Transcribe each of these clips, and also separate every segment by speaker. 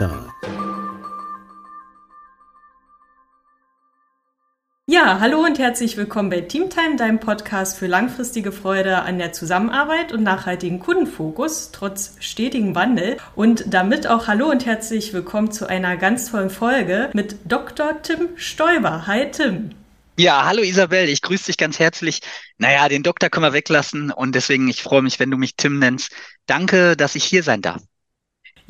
Speaker 1: Tat.
Speaker 2: Ja, hallo und herzlich willkommen bei Teamtime, deinem Podcast für langfristige Freude an der Zusammenarbeit und nachhaltigen Kundenfokus trotz stetigem Wandel. Und damit auch hallo und herzlich willkommen zu einer ganz tollen Folge mit Dr. Tim Stoiber. Hi Tim.
Speaker 3: Ja, hallo Isabel, ich grüße dich ganz herzlich. Naja, den Doktor können wir weglassen und deswegen, ich freue mich, wenn du mich Tim nennst. Danke, dass ich hier sein darf.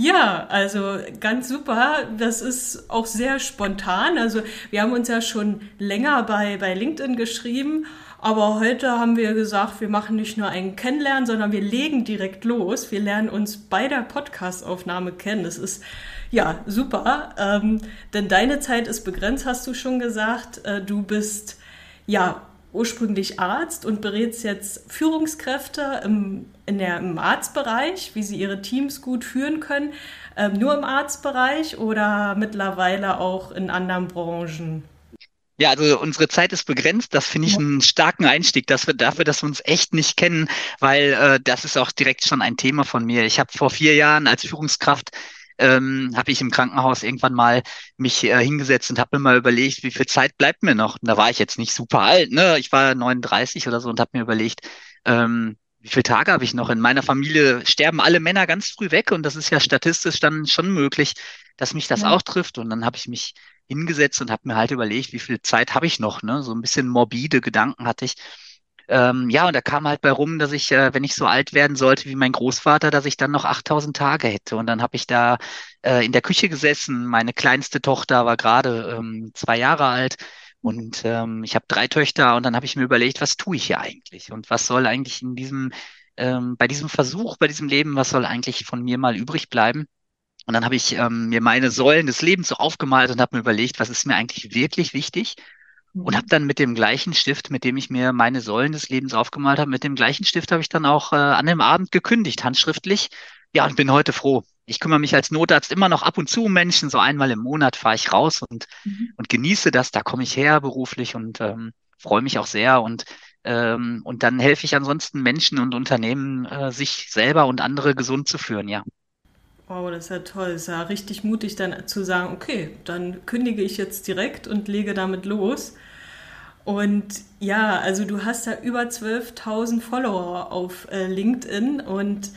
Speaker 2: Ja, also ganz super. Das ist auch sehr spontan. Also wir haben uns ja schon länger bei, bei LinkedIn geschrieben, aber heute haben wir gesagt, wir machen nicht nur einen Kennenlernen, sondern wir legen direkt los. Wir lernen uns bei der Podcastaufnahme kennen. Das ist ja super, ähm, denn deine Zeit ist begrenzt, hast du schon gesagt. Äh, du bist ja ursprünglich Arzt und berätst jetzt Führungskräfte im, in der, im Arztbereich, wie sie ihre Teams gut führen können. Ähm, nur im Arztbereich oder mittlerweile auch in anderen Branchen?
Speaker 3: Ja, also unsere Zeit ist begrenzt. Das finde ich einen starken Einstieg, dass wir dafür, dass wir uns echt nicht kennen, weil äh, das ist auch direkt schon ein Thema von mir. Ich habe vor vier Jahren als Führungskraft ähm, habe ich im Krankenhaus irgendwann mal mich äh, hingesetzt und habe mir mal überlegt, wie viel Zeit bleibt mir noch. Und da war ich jetzt nicht super alt, ne? Ich war 39 oder so und habe mir überlegt, ähm, wie viele Tage habe ich noch? In meiner Familie sterben alle Männer ganz früh weg und das ist ja statistisch dann schon möglich, dass mich das ja. auch trifft. Und dann habe ich mich hingesetzt und habe mir halt überlegt, wie viel Zeit habe ich noch? Ne? So ein bisschen morbide Gedanken hatte ich. Ähm, ja, und da kam halt bei rum, dass ich, äh, wenn ich so alt werden sollte wie mein Großvater, dass ich dann noch 8000 Tage hätte. Und dann habe ich da äh, in der Küche gesessen. Meine kleinste Tochter war gerade ähm, zwei Jahre alt. Und ähm, ich habe drei Töchter und dann habe ich mir überlegt, was tue ich hier eigentlich? Und was soll eigentlich in diesem, ähm, bei diesem Versuch, bei diesem Leben, was soll eigentlich von mir mal übrig bleiben? Und dann habe ich ähm, mir meine Säulen des Lebens so aufgemalt und habe mir überlegt, was ist mir eigentlich wirklich wichtig? Und habe dann mit dem gleichen Stift, mit dem ich mir meine Säulen des Lebens aufgemalt habe, mit dem gleichen Stift habe ich dann auch äh, an dem Abend gekündigt, handschriftlich. Ja, und bin heute froh. Ich kümmere mich als Notarzt immer noch ab und zu um Menschen. So einmal im Monat fahre ich raus und, mhm. und genieße das. Da komme ich her beruflich und ähm, freue mich auch sehr. Und, ähm, und dann helfe ich ansonsten Menschen und Unternehmen, äh, sich selber und andere gesund zu führen, ja.
Speaker 2: Wow, das ist ja toll. Das ist ja richtig mutig, dann zu sagen, okay, dann kündige ich jetzt direkt und lege damit los. Und ja, also du hast ja über 12.000 Follower auf äh, LinkedIn und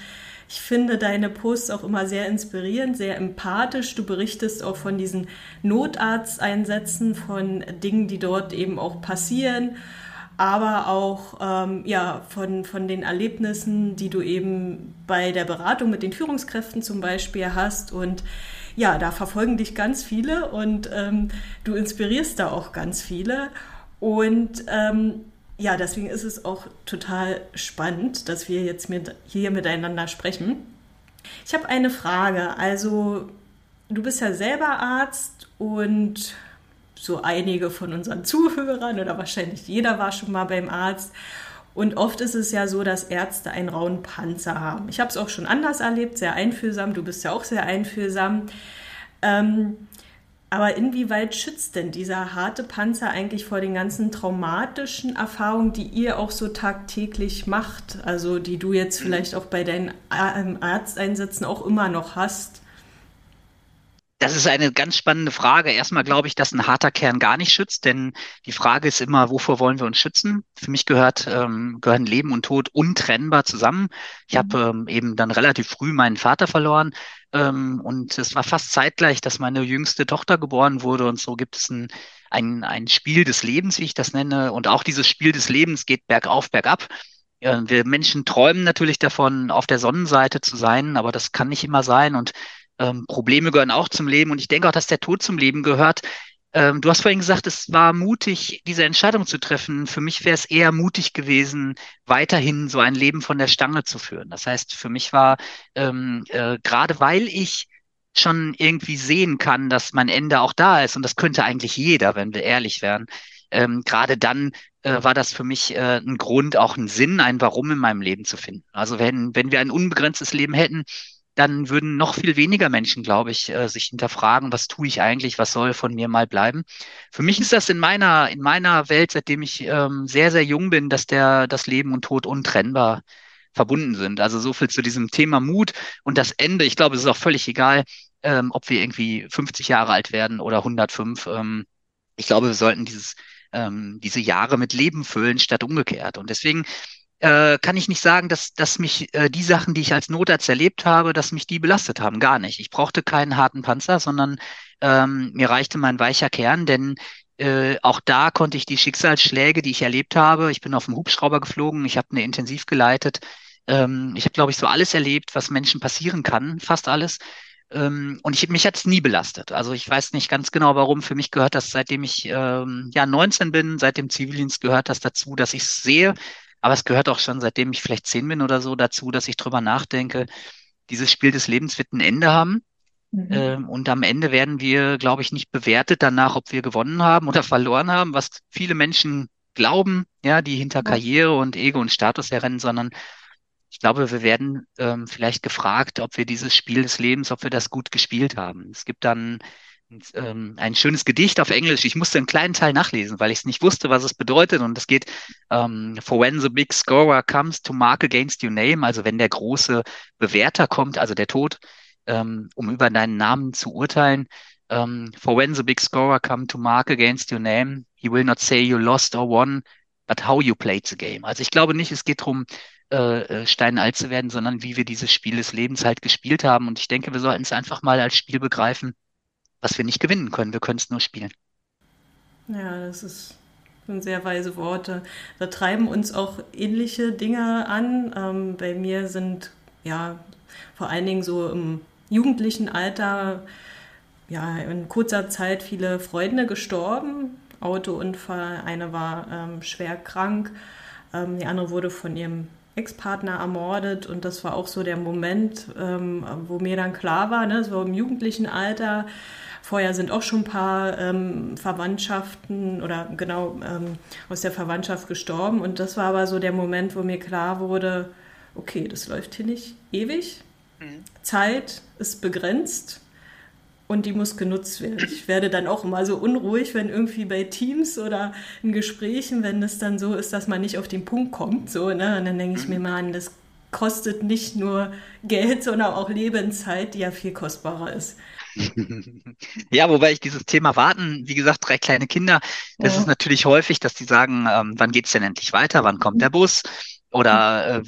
Speaker 2: ich finde deine Posts auch immer sehr inspirierend, sehr empathisch. Du berichtest auch von diesen Notarzteinsätzen, von Dingen, die dort eben auch passieren aber auch ähm, ja, von, von den Erlebnissen, die du eben bei der Beratung mit den Führungskräften zum Beispiel hast. Und ja, da verfolgen dich ganz viele und ähm, du inspirierst da auch ganz viele. Und ähm, ja, deswegen ist es auch total spannend, dass wir jetzt mit, hier miteinander sprechen. Ich habe eine Frage. Also, du bist ja selber Arzt und so einige von unseren Zuhörern oder wahrscheinlich jeder war schon mal beim Arzt. Und oft ist es ja so, dass Ärzte einen rauen Panzer haben. Ich habe es auch schon anders erlebt, sehr einfühlsam. Du bist ja auch sehr einfühlsam. Ähm, aber inwieweit schützt denn dieser harte Panzer eigentlich vor den ganzen traumatischen Erfahrungen, die ihr auch so tagtäglich macht? Also die du jetzt vielleicht auch bei deinen Arzteinsätzen auch immer noch hast?
Speaker 3: Das ist eine ganz spannende Frage. Erstmal glaube ich, dass ein harter Kern gar nicht schützt, denn die Frage ist immer, wovor wollen wir uns schützen? Für mich gehört, ähm, gehören Leben und Tod untrennbar zusammen. Ich mhm. habe ähm, eben dann relativ früh meinen Vater verloren ähm, und es war fast zeitgleich, dass meine jüngste Tochter geboren wurde und so gibt es ein, ein, ein Spiel des Lebens, wie ich das nenne. Und auch dieses Spiel des Lebens geht bergauf, bergab. Wir Menschen träumen natürlich davon, auf der Sonnenseite zu sein, aber das kann nicht immer sein und ähm, Probleme gehören auch zum Leben und ich denke auch, dass der Tod zum Leben gehört. Ähm, du hast vorhin gesagt, es war mutig, diese Entscheidung zu treffen. Für mich wäre es eher mutig gewesen, weiterhin so ein Leben von der Stange zu führen. Das heißt, für mich war ähm, äh, gerade weil ich schon irgendwie sehen kann, dass mein Ende auch da ist und das könnte eigentlich jeder, wenn wir ehrlich wären. Ähm, gerade dann äh, war das für mich äh, ein Grund, auch einen Sinn, ein Warum in meinem Leben zu finden. Also wenn, wenn wir ein unbegrenztes Leben hätten, dann würden noch viel weniger Menschen, glaube ich, äh, sich hinterfragen, was tue ich eigentlich, was soll von mir mal bleiben. Für mich ist das in meiner, in meiner Welt, seitdem ich ähm, sehr, sehr jung bin, dass der, das Leben und Tod untrennbar verbunden sind. Also so viel zu diesem Thema Mut und das Ende. Ich glaube, es ist auch völlig egal, ähm, ob wir irgendwie 50 Jahre alt werden oder 105. Ähm, ich glaube, wir sollten dieses, ähm, diese Jahre mit Leben füllen statt umgekehrt. Und deswegen äh, kann ich nicht sagen, dass, dass mich äh, die Sachen, die ich als Notarzt erlebt habe, dass mich die belastet haben. Gar nicht. Ich brauchte keinen harten Panzer, sondern ähm, mir reichte mein weicher Kern, denn äh, auch da konnte ich die Schicksalsschläge, die ich erlebt habe, ich bin auf dem Hubschrauber geflogen, ich habe eine Intensiv geleitet, ähm, ich habe, glaube ich, so alles erlebt, was Menschen passieren kann, fast alles. Ähm, und ich, mich es nie belastet. Also ich weiß nicht ganz genau, warum. Für mich gehört das, seitdem ich ähm, ja 19 bin, seit dem Zivildienst gehört das dazu, dass ich es sehe. Aber es gehört auch schon, seitdem ich vielleicht 10 bin oder so, dazu, dass ich drüber nachdenke, dieses Spiel des Lebens wird ein Ende haben. Mhm. Ähm, und am Ende werden wir, glaube ich, nicht bewertet danach, ob wir gewonnen haben oder verloren haben, was viele Menschen glauben, ja, die hinter Karriere und Ego und Status herrennen, sondern ich glaube, wir werden ähm, vielleicht gefragt, ob wir dieses Spiel des Lebens, ob wir das gut gespielt haben. Es gibt dann ähm, ein schönes Gedicht auf Englisch. Ich musste einen kleinen Teil nachlesen, weil ich es nicht wusste, was es bedeutet. Und es geht, ähm, for when the big scorer comes to mark against your name, also wenn der große Bewerter kommt, also der Tod, ähm, um über deinen Namen zu urteilen. Ähm, for when the big scorer come to mark against your name, he will not say you lost or won, but how you played the game. Also ich glaube nicht, es geht darum, äh, äh, steinalt zu werden, sondern wie wir dieses Spiel des Lebens halt gespielt haben. Und ich denke, wir sollten es einfach mal als Spiel begreifen, was wir nicht gewinnen können. Wir können es nur spielen.
Speaker 2: Ja, das ist sind sehr weise Worte. Da treiben uns auch ähnliche Dinge an. Ähm, bei mir sind ja vor allen Dingen so im jugendlichen Alter ja in kurzer Zeit viele Freunde gestorben. Autounfall, eine war ähm, schwer krank, ähm, die andere wurde von ihrem Ex-Partner ermordet und das war auch so der Moment, ähm, wo mir dann klar war, ne, so im jugendlichen Alter, vorher sind auch schon ein paar ähm, Verwandtschaften oder genau ähm, aus der Verwandtschaft gestorben und das war aber so der Moment, wo mir klar wurde, okay, das läuft hier nicht ewig, mhm. Zeit ist begrenzt und die muss genutzt werden. Ich werde dann auch immer so unruhig, wenn irgendwie bei Teams oder in Gesprächen, wenn es dann so ist, dass man nicht auf den Punkt kommt, so, ne? Und dann denke ich mir mal an, das kostet nicht nur Geld, sondern auch Lebenszeit, die ja viel kostbarer ist.
Speaker 3: Ja, wobei ich dieses Thema Warten, wie gesagt, drei kleine Kinder, das ja. ist natürlich häufig, dass die sagen, ähm, wann geht's denn endlich weiter, wann kommt der Bus? Oder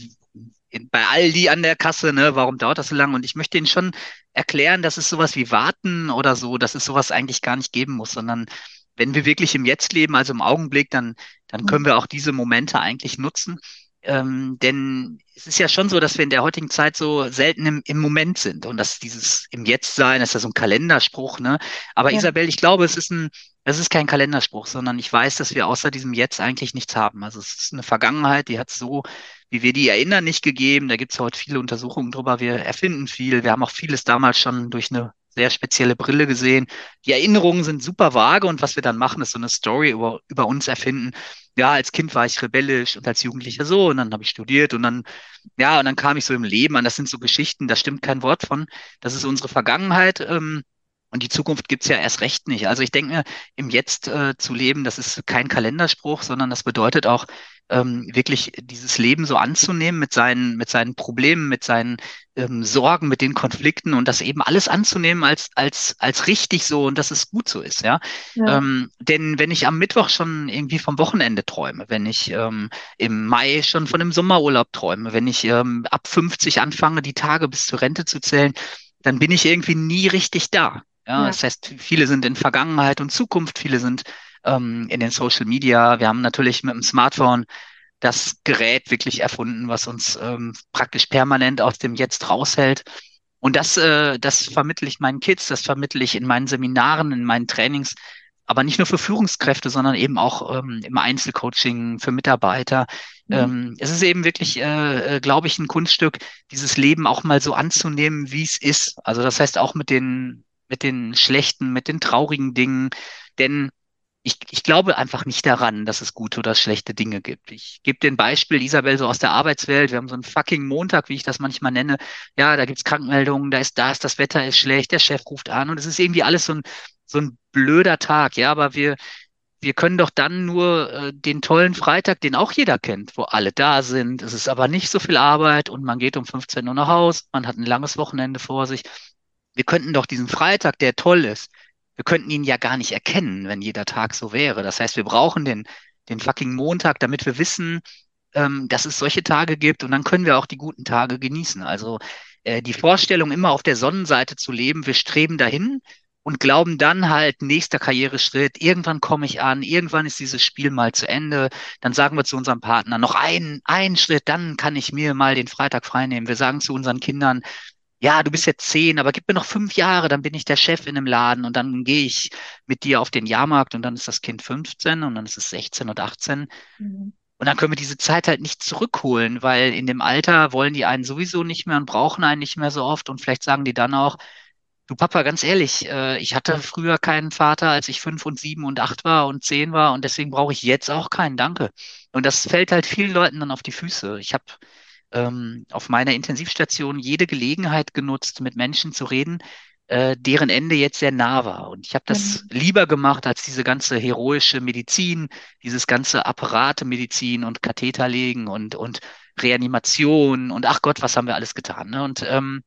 Speaker 3: äh, bei Aldi an der Kasse, ne, warum dauert das so lange? Und ich möchte Ihnen schon erklären, dass es sowas wie Warten oder so, dass es sowas eigentlich gar nicht geben muss, sondern wenn wir wirklich im Jetzt leben, also im Augenblick, dann, dann können wir auch diese Momente eigentlich nutzen. Ähm, denn es ist ja schon so, dass wir in der heutigen Zeit so selten im, im Moment sind und dass dieses im Jetzt sein, ist ja so ein Kalenderspruch, ne? Aber ja. Isabel, ich glaube, es ist ein, es ist kein Kalenderspruch, sondern ich weiß, dass wir außer diesem Jetzt eigentlich nichts haben. Also es ist eine Vergangenheit, die hat so wie wir die erinnern, nicht gegeben. Da gibt es heute viele Untersuchungen drüber. Wir erfinden viel. Wir haben auch vieles damals schon durch eine sehr spezielle Brille gesehen. Die Erinnerungen sind super vage und was wir dann machen, ist so eine Story über, über uns erfinden. Ja, als Kind war ich rebellisch und als Jugendlicher so und dann habe ich studiert und dann, ja, und dann kam ich so im Leben an. Das sind so Geschichten, da stimmt kein Wort von. Das ist unsere Vergangenheit. Ähm, und die Zukunft gibt's ja erst recht nicht. Also ich denke, im Jetzt äh, zu leben, das ist kein Kalenderspruch, sondern das bedeutet auch, ähm, wirklich dieses Leben so anzunehmen mit seinen, mit seinen Problemen, mit seinen ähm, Sorgen, mit den Konflikten und das eben alles anzunehmen als, als, als richtig so und dass es gut so ist, ja. ja. Ähm, denn wenn ich am Mittwoch schon irgendwie vom Wochenende träume, wenn ich ähm, im Mai schon von einem Sommerurlaub träume, wenn ich ähm, ab 50 anfange, die Tage bis zur Rente zu zählen, dann bin ich irgendwie nie richtig da. Ja, ja. das heißt, viele sind in Vergangenheit und Zukunft, viele sind ähm, in den Social Media. Wir haben natürlich mit dem Smartphone das Gerät wirklich erfunden, was uns ähm, praktisch permanent aus dem Jetzt raushält. Und das, äh, das vermittle ich meinen Kids, das vermittle ich in meinen Seminaren, in meinen Trainings, aber nicht nur für Führungskräfte, sondern eben auch ähm, im Einzelcoaching für Mitarbeiter. Mhm. Ähm, es ist eben wirklich, äh, äh, glaube ich, ein Kunststück, dieses Leben auch mal so anzunehmen, wie es ist. Also das heißt auch mit den, mit den schlechten, mit den traurigen Dingen. Denn ich, ich glaube einfach nicht daran, dass es gute oder schlechte Dinge gibt. Ich gebe dir ein Beispiel, Isabel, so aus der Arbeitswelt. Wir haben so einen fucking Montag, wie ich das manchmal nenne. Ja, da gibt's Krankmeldungen, da ist das, das Wetter ist schlecht, der Chef ruft an und es ist irgendwie alles so ein, so ein blöder Tag. Ja, aber wir, wir können doch dann nur äh, den tollen Freitag, den auch jeder kennt, wo alle da sind. Es ist aber nicht so viel Arbeit und man geht um 15 Uhr nach Hause, man hat ein langes Wochenende vor sich. Wir könnten doch diesen Freitag, der toll ist, wir könnten ihn ja gar nicht erkennen, wenn jeder Tag so wäre. Das heißt, wir brauchen den, den fucking Montag, damit wir wissen, ähm, dass es solche Tage gibt und dann können wir auch die guten Tage genießen. Also äh, die Vorstellung, immer auf der Sonnenseite zu leben, wir streben dahin und glauben dann halt, nächster Karriereschritt, irgendwann komme ich an, irgendwann ist dieses Spiel mal zu Ende, dann sagen wir zu unserem Partner, noch einen, einen Schritt, dann kann ich mir mal den Freitag freinehmen. Wir sagen zu unseren Kindern, ja, du bist jetzt zehn, aber gib mir noch fünf Jahre, dann bin ich der Chef in einem Laden und dann gehe ich mit dir auf den Jahrmarkt und dann ist das Kind 15 und dann ist es 16 und 18. Mhm. Und dann können wir diese Zeit halt nicht zurückholen, weil in dem Alter wollen die einen sowieso nicht mehr und brauchen einen nicht mehr so oft und vielleicht sagen die dann auch, Du Papa, ganz ehrlich, äh, ich hatte früher keinen Vater, als ich fünf und sieben und acht war und zehn war und deswegen brauche ich jetzt auch keinen, danke. Und das fällt halt vielen Leuten dann auf die Füße. Ich habe ähm, auf meiner Intensivstation jede Gelegenheit genutzt, mit Menschen zu reden, äh, deren Ende jetzt sehr nah war. Und ich habe das mhm. lieber gemacht als diese ganze heroische Medizin, dieses ganze Apparatemedizin und Katheterlegen und, und Reanimation und ach Gott, was haben wir alles getan. Ne? Und ähm,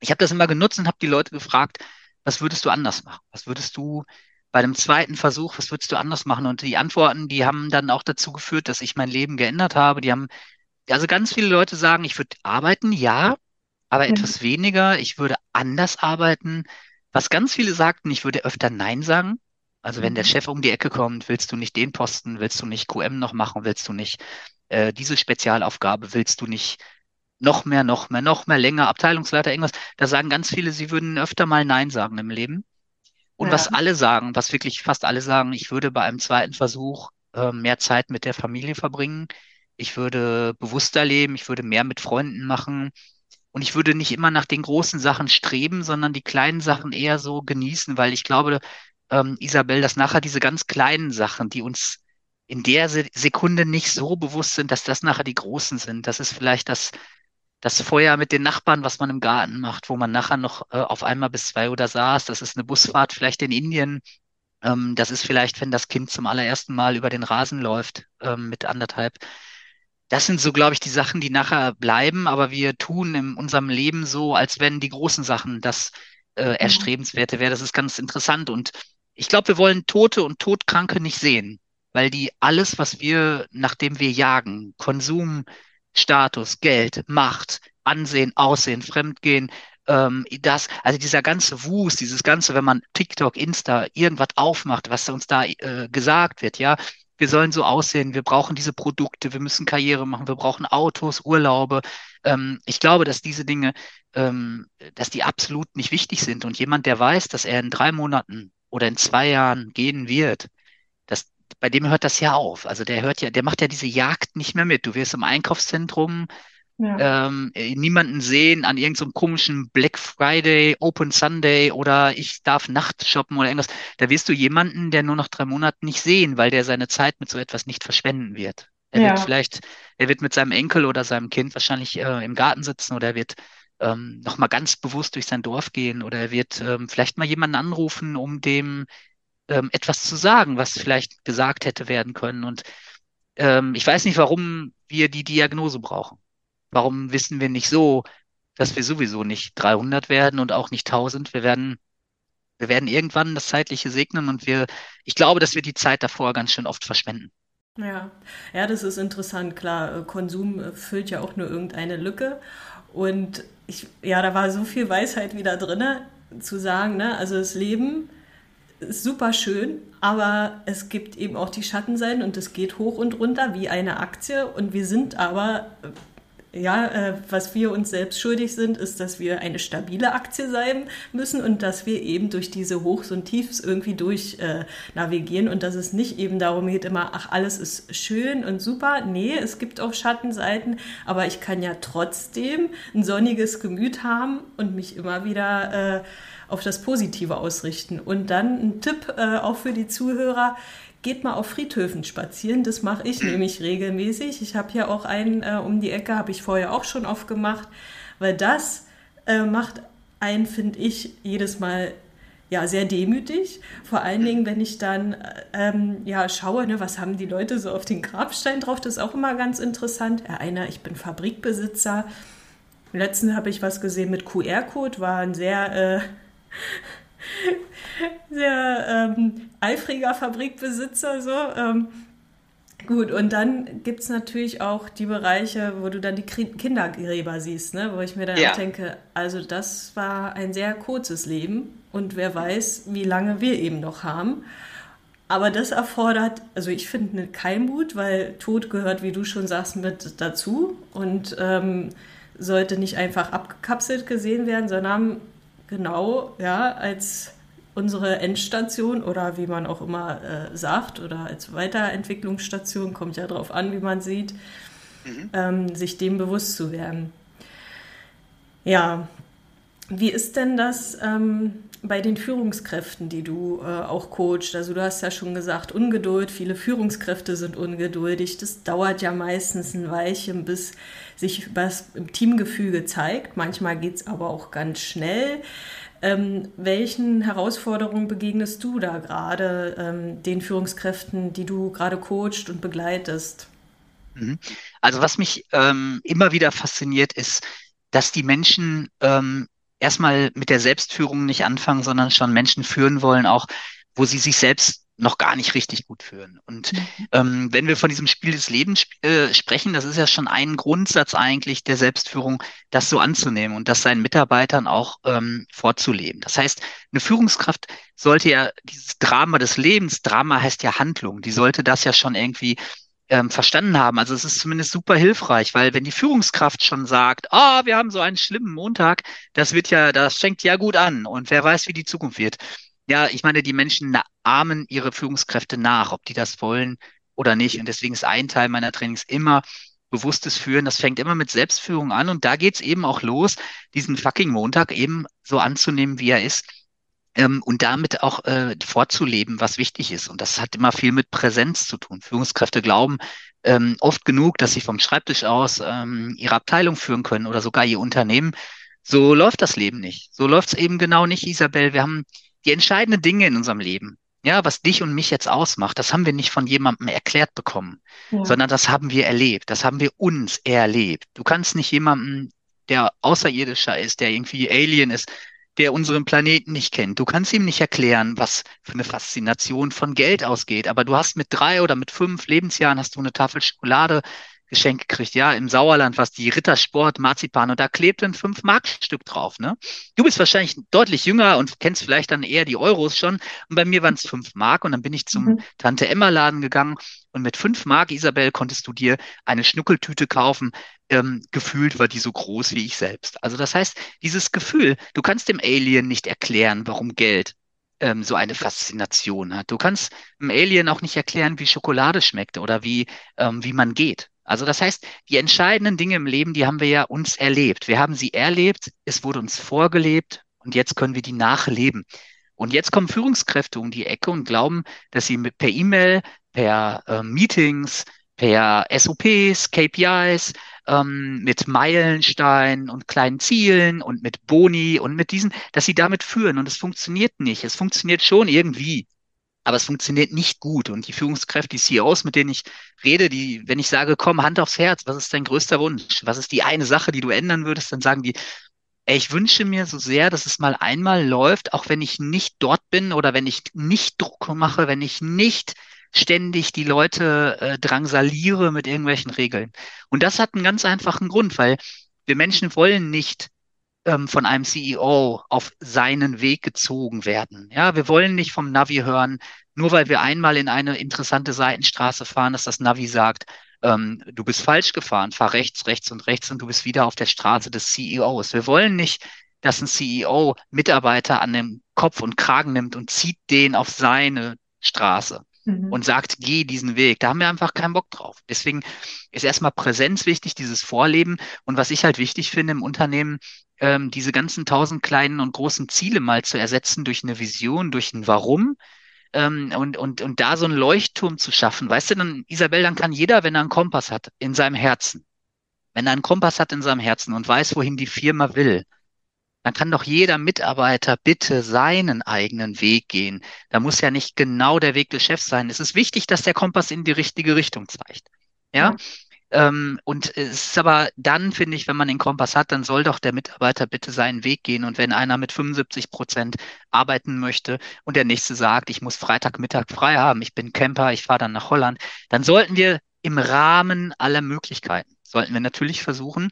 Speaker 3: ich habe das immer genutzt und habe die Leute gefragt, was würdest du anders machen? Was würdest du bei dem zweiten Versuch, was würdest du anders machen? Und die Antworten, die haben dann auch dazu geführt, dass ich mein Leben geändert habe. Die haben, also ganz viele Leute sagen, ich würde arbeiten, ja, aber mhm. etwas weniger. Ich würde anders arbeiten. Was ganz viele sagten, ich würde öfter Nein sagen. Also wenn der mhm. Chef um die Ecke kommt, willst du nicht den Posten, willst du nicht QM noch machen, willst du nicht äh, diese Spezialaufgabe, willst du nicht noch mehr, noch mehr, noch mehr länger, Abteilungsleiter, irgendwas. Da sagen ganz viele, sie würden öfter mal Nein sagen im Leben. Und ja. was alle sagen, was wirklich fast alle sagen, ich würde bei einem zweiten Versuch äh, mehr Zeit mit der Familie verbringen. Ich würde bewusster leben, ich würde mehr mit Freunden machen. Und ich würde nicht immer nach den großen Sachen streben, sondern die kleinen Sachen eher so genießen, weil ich glaube, ähm, Isabel, dass nachher diese ganz kleinen Sachen, die uns in der Sekunde nicht so bewusst sind, dass das nachher die großen sind. Das ist vielleicht das, das Feuer mit den Nachbarn, was man im Garten macht, wo man nachher noch äh, auf einmal bis zwei Uhr da saß. Das ist eine Busfahrt vielleicht in Indien. Ähm, das ist vielleicht, wenn das Kind zum allerersten Mal über den Rasen läuft ähm, mit anderthalb. Das sind so, glaube ich, die Sachen, die nachher bleiben, aber wir tun in unserem Leben so, als wenn die großen Sachen das äh, mhm. Erstrebenswerte wäre. Das ist ganz interessant. Und ich glaube, wir wollen Tote und Todkranke nicht sehen, weil die alles, was wir, nachdem wir jagen, Konsum, Status, Geld, Macht, Ansehen, Aussehen, Fremdgehen, ähm, das, also dieser ganze Wust, dieses ganze, wenn man TikTok, Insta, irgendwas aufmacht, was uns da äh, gesagt wird, ja, wir sollen so aussehen, wir brauchen diese Produkte, wir müssen Karriere machen, wir brauchen Autos, Urlaube. Ähm, ich glaube, dass diese Dinge, ähm, dass die absolut nicht wichtig sind. Und jemand, der weiß, dass er in drei Monaten oder in zwei Jahren gehen wird, dass bei dem hört das ja auf. Also der hört ja, der macht ja diese Jagd nicht mehr mit. Du wirst im Einkaufszentrum ja. ähm, niemanden sehen an irgendeinem so komischen Black Friday, Open Sunday oder ich darf Nacht shoppen oder irgendwas. Da wirst du jemanden, der nur noch drei Monate nicht sehen, weil der seine Zeit mit so etwas nicht verschwenden wird. Er ja. wird vielleicht, er wird mit seinem Enkel oder seinem Kind wahrscheinlich äh, im Garten sitzen oder er wird ähm, nochmal ganz bewusst durch sein Dorf gehen oder er wird ähm, vielleicht mal jemanden anrufen, um dem ähm, etwas zu sagen, was vielleicht gesagt hätte werden können. Und ähm, ich weiß nicht, warum wir die Diagnose brauchen. Warum wissen wir nicht so, dass wir sowieso nicht 300 werden und auch nicht 1000? Wir werden, wir werden irgendwann das Zeitliche segnen und wir, ich glaube, dass wir die Zeit davor ganz schön oft verschwenden.
Speaker 2: Ja, ja, das ist interessant. Klar, äh, Konsum äh, füllt ja auch nur irgendeine Lücke. Und ich, ja, da war so viel Weisheit wieder drin, zu sagen, ne, also das Leben super schön, aber es gibt eben auch die Schattenseiten und es geht hoch und runter wie eine Aktie und wir sind aber ja, äh, was wir uns selbst schuldig sind, ist, dass wir eine stabile Aktie sein müssen und dass wir eben durch diese Hochs und Tiefs irgendwie durch äh, navigieren und dass es nicht eben darum geht, immer, ach, alles ist schön und super. Nee, es gibt auch Schattenseiten, aber ich kann ja trotzdem ein sonniges Gemüt haben und mich immer wieder äh, auf das Positive ausrichten. Und dann ein Tipp äh, auch für die Zuhörer, geht mal auf Friedhöfen spazieren. Das mache ich nämlich regelmäßig. Ich habe hier auch einen äh, um die Ecke, habe ich vorher auch schon oft gemacht, weil das äh, macht einen, finde ich, jedes Mal ja, sehr demütig. Vor allen Dingen, wenn ich dann ähm, ja, schaue, ne, was haben die Leute so auf den Grabstein drauf, das ist auch immer ganz interessant. Ja, einer, ich bin Fabrikbesitzer. Letztens habe ich was gesehen mit QR-Code, war ein sehr, äh, sehr ähm, eifriger Fabrikbesitzer. So. Ähm, Gut, und dann gibt es natürlich auch die Bereiche, wo du dann die Kindergräber siehst, ne? wo ich mir dann ja. auch denke, also das war ein sehr kurzes Leben und wer weiß, wie lange wir eben noch haben. Aber das erfordert, also ich finde kein Mut, weil Tod gehört, wie du schon sagst, mit dazu und ähm, sollte nicht einfach abgekapselt gesehen werden, sondern genau ja als unsere Endstation oder wie man auch immer äh, sagt oder als Weiterentwicklungsstation, kommt ja darauf an, wie man sieht, mhm. ähm, sich dem bewusst zu werden. Ja, wie ist denn das ähm, bei den Führungskräften, die du äh, auch coachst? Also du hast ja schon gesagt, Ungeduld, viele Führungskräfte sind ungeduldig. Das dauert ja meistens ein Weilchen, bis sich was im Teamgefüge zeigt. Manchmal geht es aber auch ganz schnell. Ähm, welchen Herausforderungen begegnest du da gerade ähm, den Führungskräften, die du gerade coacht und begleitest?
Speaker 3: Mhm. Also was mich ähm, immer wieder fasziniert, ist, dass die Menschen ähm, erstmal mit der Selbstführung nicht anfangen, sondern schon Menschen führen wollen, auch wo sie sich selbst noch gar nicht richtig gut führen. Und mhm. ähm, wenn wir von diesem Spiel des Lebens äh, sprechen, das ist ja schon ein Grundsatz eigentlich der Selbstführung, das so anzunehmen und das seinen Mitarbeitern auch ähm, vorzuleben. Das heißt, eine Führungskraft sollte ja dieses Drama des Lebens, Drama heißt ja Handlung, die sollte das ja schon irgendwie ähm, verstanden haben. Also es ist zumindest super hilfreich, weil wenn die Führungskraft schon sagt, ah, oh, wir haben so einen schlimmen Montag, das wird ja, das fängt ja gut an und wer weiß, wie die Zukunft wird. Ja, ich meine, die Menschen ahmen ihre Führungskräfte nach, ob die das wollen oder nicht. Und deswegen ist ein Teil meiner Trainings immer bewusstes Führen. Das fängt immer mit Selbstführung an. Und da geht's eben auch los, diesen fucking Montag eben so anzunehmen, wie er ist. Ähm, und damit auch äh, vorzuleben, was wichtig ist. Und das hat immer viel mit Präsenz zu tun. Führungskräfte glauben ähm, oft genug, dass sie vom Schreibtisch aus ähm, ihre Abteilung führen können oder sogar ihr Unternehmen. So läuft das Leben nicht. So läuft's eben genau nicht, Isabel. Wir haben die entscheidenden Dinge in unserem Leben, ja, was dich und mich jetzt ausmacht, das haben wir nicht von jemandem erklärt bekommen, ja. sondern das haben wir erlebt, das haben wir uns erlebt. Du kannst nicht jemanden, der außerirdischer ist, der irgendwie Alien ist, der unseren Planeten nicht kennt. Du kannst ihm nicht erklären, was für eine Faszination von Geld ausgeht. Aber du hast mit drei oder mit fünf Lebensjahren hast du eine Tafel Schokolade Geschenk gekriegt, ja, im Sauerland was die Rittersport Marzipan und da klebt ein 5 Mark Stück drauf, ne? Du bist wahrscheinlich deutlich jünger und kennst vielleicht dann eher die Euros schon und bei mir waren es 5 Mark und dann bin ich zum mhm. Tante Emma Laden gegangen und mit 5 Mark, Isabel, konntest du dir eine Schnuckeltüte kaufen. Ähm, gefühlt war die so groß wie ich selbst. Also das heißt, dieses Gefühl, du kannst dem Alien nicht erklären, warum Geld ähm, so eine Faszination hat. Du kannst dem Alien auch nicht erklären, wie Schokolade schmeckt oder wie, ähm, wie man geht. Also das heißt, die entscheidenden Dinge im Leben, die haben wir ja uns erlebt. Wir haben sie erlebt, es wurde uns vorgelebt und jetzt können wir die nachleben. Und jetzt kommen Führungskräfte um die Ecke und glauben, dass sie per E-Mail, per äh, Meetings, per SOPs, KPIs, ähm, mit Meilensteinen und kleinen Zielen und mit Boni und mit diesen, dass sie damit führen. Und es funktioniert nicht. Es funktioniert schon irgendwie aber es funktioniert nicht gut. Und die Führungskräfte, die CEOs, mit denen ich rede, die, wenn ich sage, komm, Hand aufs Herz, was ist dein größter Wunsch? Was ist die eine Sache, die du ändern würdest? Dann sagen die, ey, ich wünsche mir so sehr, dass es mal einmal läuft, auch wenn ich nicht dort bin oder wenn ich nicht Druck mache, wenn ich nicht ständig die Leute äh, drangsaliere mit irgendwelchen Regeln. Und das hat einen ganz einfachen Grund, weil wir Menschen wollen nicht ähm, von einem CEO auf seinen Weg gezogen werden. Ja, wir wollen nicht vom Navi hören, nur weil wir einmal in eine interessante Seitenstraße fahren, dass das Navi sagt, ähm, du bist falsch gefahren, fahr rechts, rechts und rechts und du bist wieder auf der Straße des CEOs. Wir wollen nicht, dass ein CEO Mitarbeiter an dem Kopf und Kragen nimmt und zieht den auf seine Straße mhm. und sagt, geh diesen Weg. Da haben wir einfach keinen Bock drauf. Deswegen ist erstmal Präsenz wichtig, dieses Vorleben. Und was ich halt wichtig finde im Unternehmen, ähm, diese ganzen tausend kleinen und großen Ziele mal zu ersetzen durch eine Vision, durch ein Warum. Ähm, und, und, und da so einen Leuchtturm zu schaffen. Weißt du, dann, Isabel, dann kann jeder, wenn er einen Kompass hat, in seinem Herzen, wenn er einen Kompass hat in seinem Herzen und weiß, wohin die Firma will, dann kann doch jeder Mitarbeiter bitte seinen eigenen Weg gehen. Da muss ja nicht genau der Weg des Chefs sein. Es ist wichtig, dass der Kompass in die richtige Richtung zeigt. Ja. ja. Ähm, und es ist aber dann, finde ich, wenn man den Kompass hat, dann soll doch der Mitarbeiter bitte seinen Weg gehen. Und wenn einer mit 75 Prozent arbeiten möchte und der nächste sagt, ich muss Freitagmittag frei haben, ich bin Camper, ich fahre dann nach Holland, dann sollten wir im Rahmen aller Möglichkeiten, sollten wir natürlich versuchen,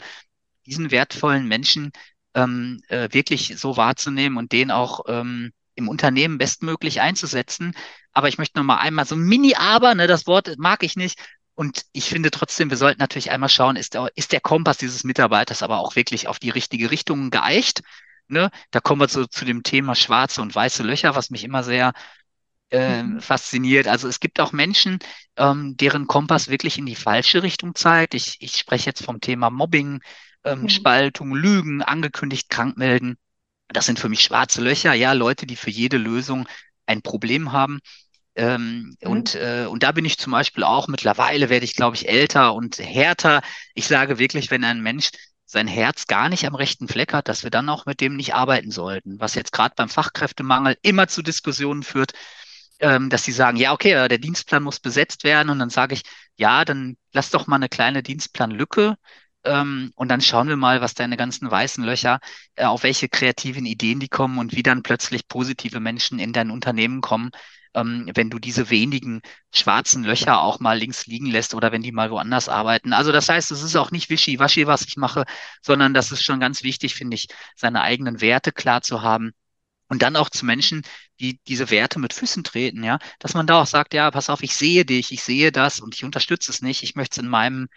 Speaker 3: diesen wertvollen Menschen ähm, äh, wirklich so wahrzunehmen und den auch ähm, im Unternehmen bestmöglich einzusetzen. Aber ich möchte noch mal einmal so ein Mini-Aber, ne, das Wort mag ich nicht. Und ich finde trotzdem, wir sollten natürlich einmal schauen, ist der, ist der Kompass dieses Mitarbeiters aber auch wirklich auf die richtige Richtung geeicht? Ne? Da kommen wir so zu dem Thema schwarze und weiße Löcher, was mich immer sehr äh, mhm. fasziniert. Also es gibt auch Menschen, ähm, deren Kompass wirklich in die falsche Richtung zeigt. Ich, ich spreche jetzt vom Thema Mobbing, ähm, mhm. Spaltung, Lügen, angekündigt krankmelden. Das sind für mich schwarze Löcher, ja, Leute, die für jede Lösung ein Problem haben. Ähm, mhm. und, äh, und da bin ich zum Beispiel auch mittlerweile, werde ich, glaube ich, älter und härter. Ich sage wirklich, wenn ein Mensch sein Herz gar nicht am rechten Fleck hat, dass wir dann auch mit dem nicht arbeiten sollten, was jetzt gerade beim Fachkräftemangel immer zu Diskussionen führt, ähm, dass sie sagen, ja, okay, der Dienstplan muss besetzt werden und dann sage ich, ja, dann lass doch mal eine kleine Dienstplanlücke ähm, und dann schauen wir mal, was deine ganzen weißen Löcher, äh, auf welche kreativen Ideen die kommen und wie dann plötzlich positive Menschen in dein Unternehmen kommen, ähm, wenn du diese wenigen schwarzen Löcher auch mal links liegen lässt oder wenn die mal woanders arbeiten. Also das heißt, es ist auch nicht wischiwaschi, was ich mache, sondern das ist schon ganz wichtig, finde ich, seine eigenen Werte klar zu haben. Und dann auch zu Menschen, die diese Werte mit Füßen treten, ja, dass man da auch sagt, ja, pass auf, ich sehe dich, ich sehe das und ich unterstütze es nicht, ich möchte es in meinem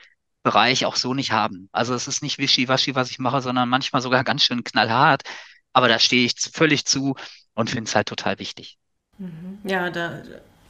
Speaker 3: Bereich auch so nicht haben. Also es ist nicht wischiwaschi, was ich mache, sondern manchmal sogar ganz schön knallhart. Aber da stehe ich völlig zu und finde es halt total wichtig.
Speaker 2: Mhm. Ja, da,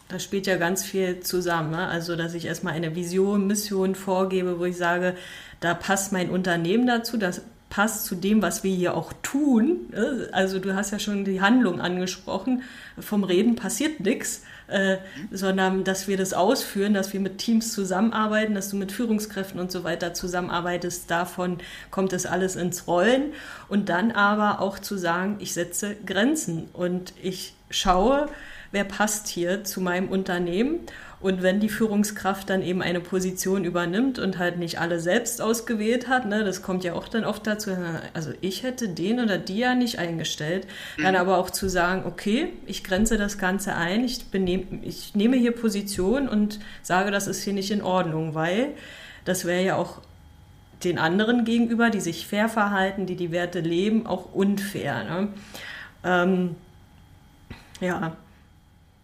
Speaker 2: da spielt ja ganz viel zusammen. Ne? Also, dass ich erstmal eine Vision, Mission vorgebe, wo ich sage, da passt mein Unternehmen dazu, das passt zu dem, was wir hier auch tun. Ne? Also, du hast ja schon die Handlung angesprochen. Vom Reden passiert nichts äh, sondern dass wir das ausführen, dass wir mit Teams zusammenarbeiten, dass du mit Führungskräften und so weiter zusammenarbeitest. Davon kommt es alles ins Rollen. Und dann aber auch zu sagen, ich setze Grenzen und ich schaue, wer passt hier zu meinem Unternehmen und wenn die Führungskraft dann eben eine Position übernimmt und halt nicht alle selbst ausgewählt hat, ne, das kommt ja auch dann oft dazu, also ich hätte den oder die ja nicht eingestellt, mhm. dann aber auch zu sagen, okay, ich grenze das Ganze ein, ich, benehm, ich nehme hier Position und sage, das ist hier nicht in Ordnung, weil das wäre ja auch den anderen gegenüber, die sich fair verhalten, die die Werte leben, auch unfair. Ne? Ähm,
Speaker 3: ja.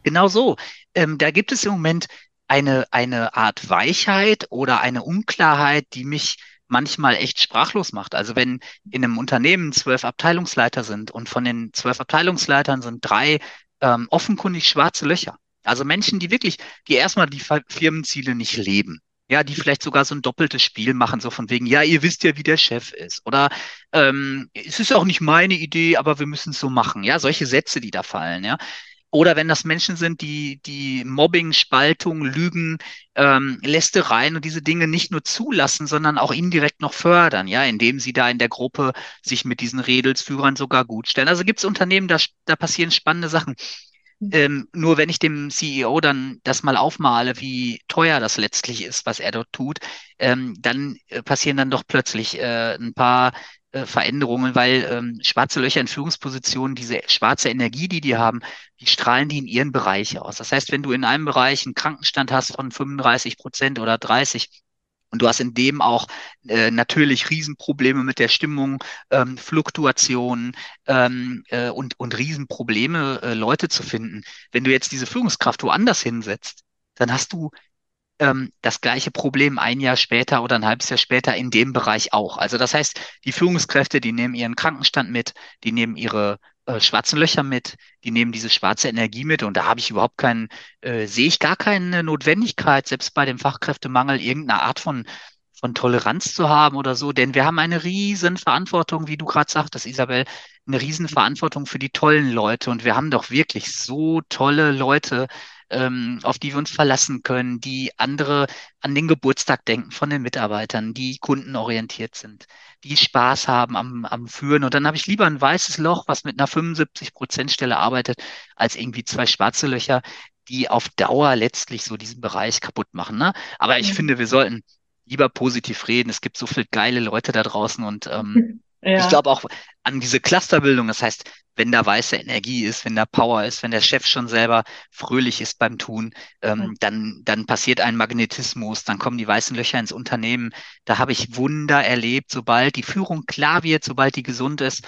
Speaker 3: Genau so ähm, da gibt es im Moment eine, eine Art Weichheit oder eine Unklarheit, die mich manchmal echt sprachlos macht. Also wenn in einem Unternehmen zwölf Abteilungsleiter sind und von den zwölf Abteilungsleitern sind drei ähm, offenkundig schwarze Löcher. Also Menschen, die wirklich, die erstmal die Firmenziele nicht leben. Ja, die vielleicht sogar so ein doppeltes Spiel machen, so von wegen, ja, ihr wisst ja, wie der Chef ist. Oder ähm, es ist auch nicht meine Idee, aber wir müssen es so machen. Ja, solche Sätze, die da fallen, ja. Oder wenn das Menschen sind, die, die Mobbing, Spaltung, Lügen, ähm, Lästereien und diese Dinge nicht nur zulassen, sondern auch indirekt noch fördern, ja, indem sie da in der Gruppe sich mit diesen Redelsführern sogar gut stellen. Also gibt es Unternehmen, da, da passieren spannende Sachen. Mhm. Ähm, nur wenn ich dem CEO dann das mal aufmale, wie teuer das letztlich ist, was er dort tut, ähm, dann äh, passieren dann doch plötzlich äh, ein paar äh, Veränderungen, weil ähm, schwarze Löcher in Führungspositionen, diese schwarze Energie, die die haben, die strahlen die in ihren Bereich aus. Das heißt, wenn du in einem Bereich einen Krankenstand hast von 35 Prozent oder 30, und du hast in dem auch äh, natürlich Riesenprobleme mit der Stimmung, ähm, Fluktuationen ähm, äh, und, und Riesenprobleme, äh, Leute zu finden. Wenn du jetzt diese Führungskraft woanders hinsetzt, dann hast du ähm, das gleiche Problem ein Jahr später oder ein halbes Jahr später in dem Bereich auch. Also das heißt, die Führungskräfte, die nehmen ihren Krankenstand mit, die nehmen ihre äh, schwarzen Löcher mit, die nehmen diese schwarze Energie mit und da habe ich überhaupt keinen, äh, sehe ich gar keine Notwendigkeit, selbst bei dem Fachkräftemangel irgendeine Art von von Toleranz zu haben oder so, denn wir haben eine riesen Verantwortung, wie du gerade sagtest, Isabel, eine riesen Verantwortung für die tollen Leute und wir haben doch wirklich so tolle Leute ähm, auf die wir uns verlassen können, die andere an den Geburtstag denken von den Mitarbeitern, die kundenorientiert sind, die Spaß haben am, am Führen. Und dann habe ich lieber ein weißes Loch, was mit einer 75-Prozent-Stelle arbeitet, als irgendwie zwei schwarze Löcher, die auf Dauer letztlich so diesen Bereich kaputt machen. Ne? Aber ich mhm. finde, wir sollten lieber positiv reden. Es gibt so viele geile Leute da draußen und ähm, ja. ich glaube auch an diese Clusterbildung. Das heißt, wenn da weiße Energie ist, wenn da Power ist, wenn der Chef schon selber fröhlich ist beim Tun, ähm, mhm. dann, dann passiert ein Magnetismus, dann kommen die weißen Löcher ins Unternehmen. Da habe ich Wunder erlebt, sobald die Führung klar wird, sobald die gesund ist,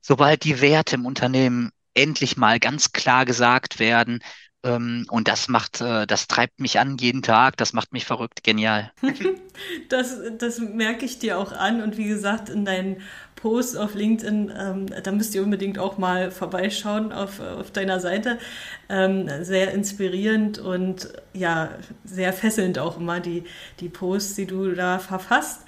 Speaker 3: sobald die Werte im Unternehmen endlich mal ganz klar gesagt werden, und das macht, äh, das treibt mich an jeden Tag, das macht mich verrückt, genial.
Speaker 2: das, das merke ich dir auch an und wie gesagt, in deinen Posts auf LinkedIn, ähm, da müsst ihr unbedingt auch mal vorbeischauen auf, auf deiner Seite. Ähm, sehr inspirierend und ja, sehr fesselnd auch immer die, die Posts, die du da verfasst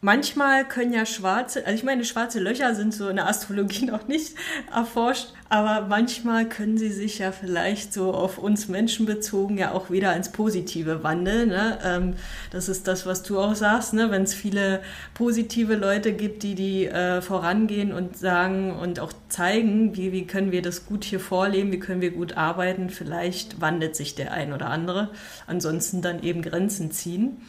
Speaker 2: manchmal können ja schwarze, also ich meine, schwarze Löcher sind so in der Astrologie noch nicht erforscht, aber manchmal können sie sich ja vielleicht so auf uns Menschen bezogen ja auch wieder ins Positive wandeln. Ne? Ähm, das ist das, was du auch sagst, ne? wenn es viele positive Leute gibt, die die äh, vorangehen und sagen und auch zeigen, wie, wie können wir das gut hier vorleben, wie können wir gut arbeiten, vielleicht wandelt sich der ein oder andere. Ansonsten dann eben Grenzen ziehen.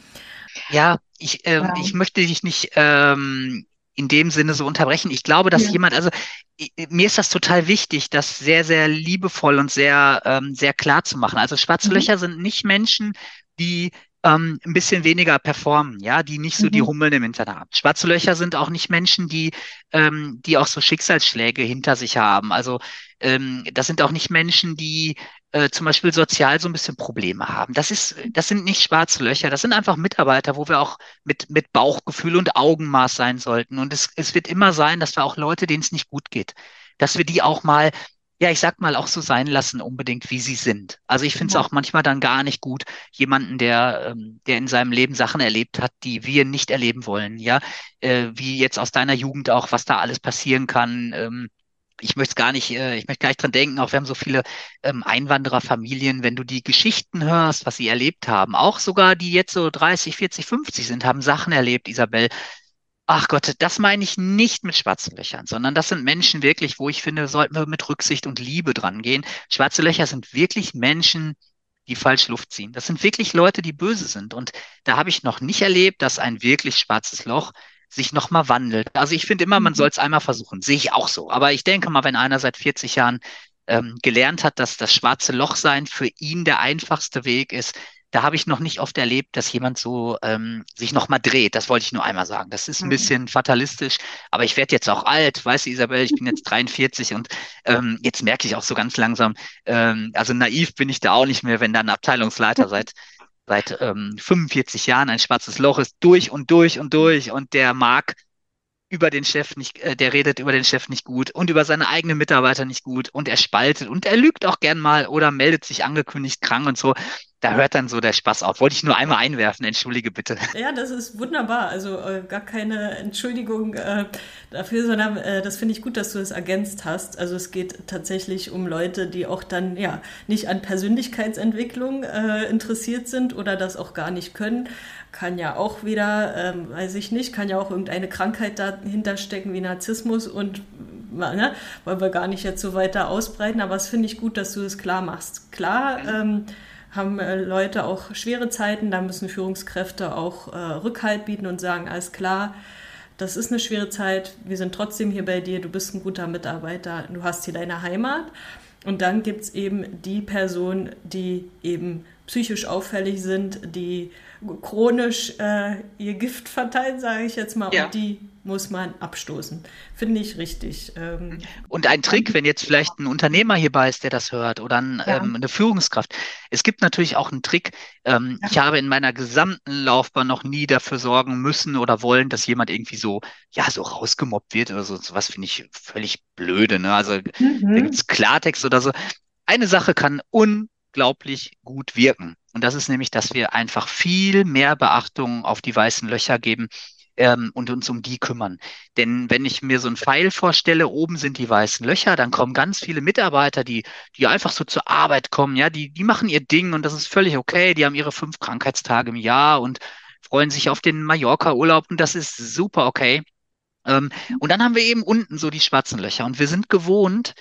Speaker 3: Ja, ich, äh, ja. ich möchte dich nicht ähm, in dem Sinne so unterbrechen. Ich glaube, dass ja. jemand, also ich, mir ist das total wichtig, das sehr, sehr liebevoll und sehr, ähm, sehr klar zu machen. Also schwarze mhm. Löcher sind nicht Menschen, die ähm, ein bisschen weniger performen, ja, die nicht so mhm. die Hummeln im Hintern haben. Schwarze Löcher sind auch nicht Menschen, die, ähm, die auch so Schicksalsschläge hinter sich haben. Also ähm, das sind auch nicht Menschen, die äh, zum Beispiel sozial so ein bisschen Probleme haben. Das ist, das sind nicht schwarze Löcher, das sind einfach Mitarbeiter, wo wir auch mit, mit Bauchgefühl und Augenmaß sein sollten. Und es, es wird immer sein, dass wir auch Leute, denen es nicht gut geht, dass wir die auch mal ja, ich sag mal, auch so sein lassen, unbedingt, wie sie sind. Also ich finde es auch manchmal dann gar nicht gut, jemanden, der, ähm, der in seinem Leben Sachen erlebt hat, die wir nicht erleben wollen, ja, äh, wie jetzt aus deiner Jugend auch, was da alles passieren kann. Ich möchte gar nicht, äh, ich möchte gar nicht dran denken, auch wir haben so viele ähm, Einwandererfamilien, wenn du die Geschichten hörst, was sie erlebt haben, auch sogar die jetzt so 30, 40, 50 sind, haben Sachen erlebt, Isabel, Ach Gott, das meine ich nicht mit schwarzen Löchern, sondern das sind Menschen wirklich, wo ich finde, sollten wir mit Rücksicht und Liebe dran gehen. Schwarze Löcher sind wirklich Menschen, die falsch Luft ziehen. Das sind wirklich Leute, die böse sind. Und da habe ich noch nicht erlebt, dass ein wirklich schwarzes Loch sich nochmal wandelt. Also ich finde immer, man mhm. soll es einmal versuchen. Sehe ich auch so. Aber ich denke mal, wenn einer seit 40 Jahren ähm, gelernt hat, dass das schwarze Loch sein für ihn der einfachste Weg ist, da habe ich noch nicht oft erlebt, dass jemand so ähm, sich nochmal dreht. Das wollte ich nur einmal sagen. Das ist ein mhm. bisschen fatalistisch, aber ich werde jetzt auch alt, weißt du, Isabel, ich bin jetzt 43 und ähm, jetzt merke ich auch so ganz langsam, ähm, also naiv bin ich da auch nicht mehr, wenn da ein Abteilungsleiter seit seit ähm, 45 Jahren ein schwarzes Loch ist, durch und durch und durch und der mag über den Chef nicht, äh, der redet über den Chef nicht gut und über seine eigenen Mitarbeiter nicht gut und er spaltet und er lügt auch gern mal oder meldet sich angekündigt krank und so da hört dann so der Spaß auf. Wollte ich nur einmal einwerfen, entschuldige bitte.
Speaker 2: Ja, das ist wunderbar. Also äh, gar keine Entschuldigung äh, dafür, sondern äh, das finde ich gut, dass du es das ergänzt hast. Also es geht tatsächlich um Leute, die auch dann ja nicht an Persönlichkeitsentwicklung äh, interessiert sind oder das auch gar nicht können. Kann ja auch wieder, ähm, weiß ich nicht, kann ja auch irgendeine Krankheit dahinter stecken wie Narzissmus und ne, wollen wir gar nicht jetzt so weiter ausbreiten, aber es finde ich gut, dass du es klar machst. Klar, ähm, haben äh, Leute auch schwere Zeiten, da müssen Führungskräfte auch äh, Rückhalt bieten und sagen, alles klar, das ist eine schwere Zeit, wir sind trotzdem hier bei dir, du bist ein guter Mitarbeiter, du hast hier deine Heimat. Und dann gibt es eben die Personen, die eben psychisch auffällig sind, die chronisch äh, ihr Gift verteilen, sage ich jetzt mal, ja. und die muss man abstoßen. Finde ich richtig. Ähm,
Speaker 3: und ein Trick, wenn jetzt vielleicht ein Unternehmer hierbei ist, der das hört, oder ein, ja. ähm, eine Führungskraft. Es gibt natürlich auch einen Trick. Ähm, ja. Ich habe in meiner gesamten Laufbahn noch nie dafür sorgen müssen oder wollen, dass jemand irgendwie so, ja, so rausgemobbt wird oder so. Was finde ich völlig blöde. Ne? Also mhm. da gibt's Klartext oder so. Eine Sache kann unglaublich gut wirken. Und das ist nämlich, dass wir einfach viel mehr Beachtung auf die weißen Löcher geben. ähm, und uns um die kümmern. Denn wenn ich mir so einen Pfeil vorstelle, oben sind die weißen Löcher, dann kommen ganz viele Mitarbeiter, die, die einfach so zur Arbeit kommen, ja, die, die machen ihr Ding und das ist völlig okay. Die haben ihre fünf Krankheitstage im Jahr und freuen sich auf den Mallorca-Urlaub und das ist super okay. Ähm, und dann haben wir eben unten so die schwarzen Löcher und wir sind gewohnt,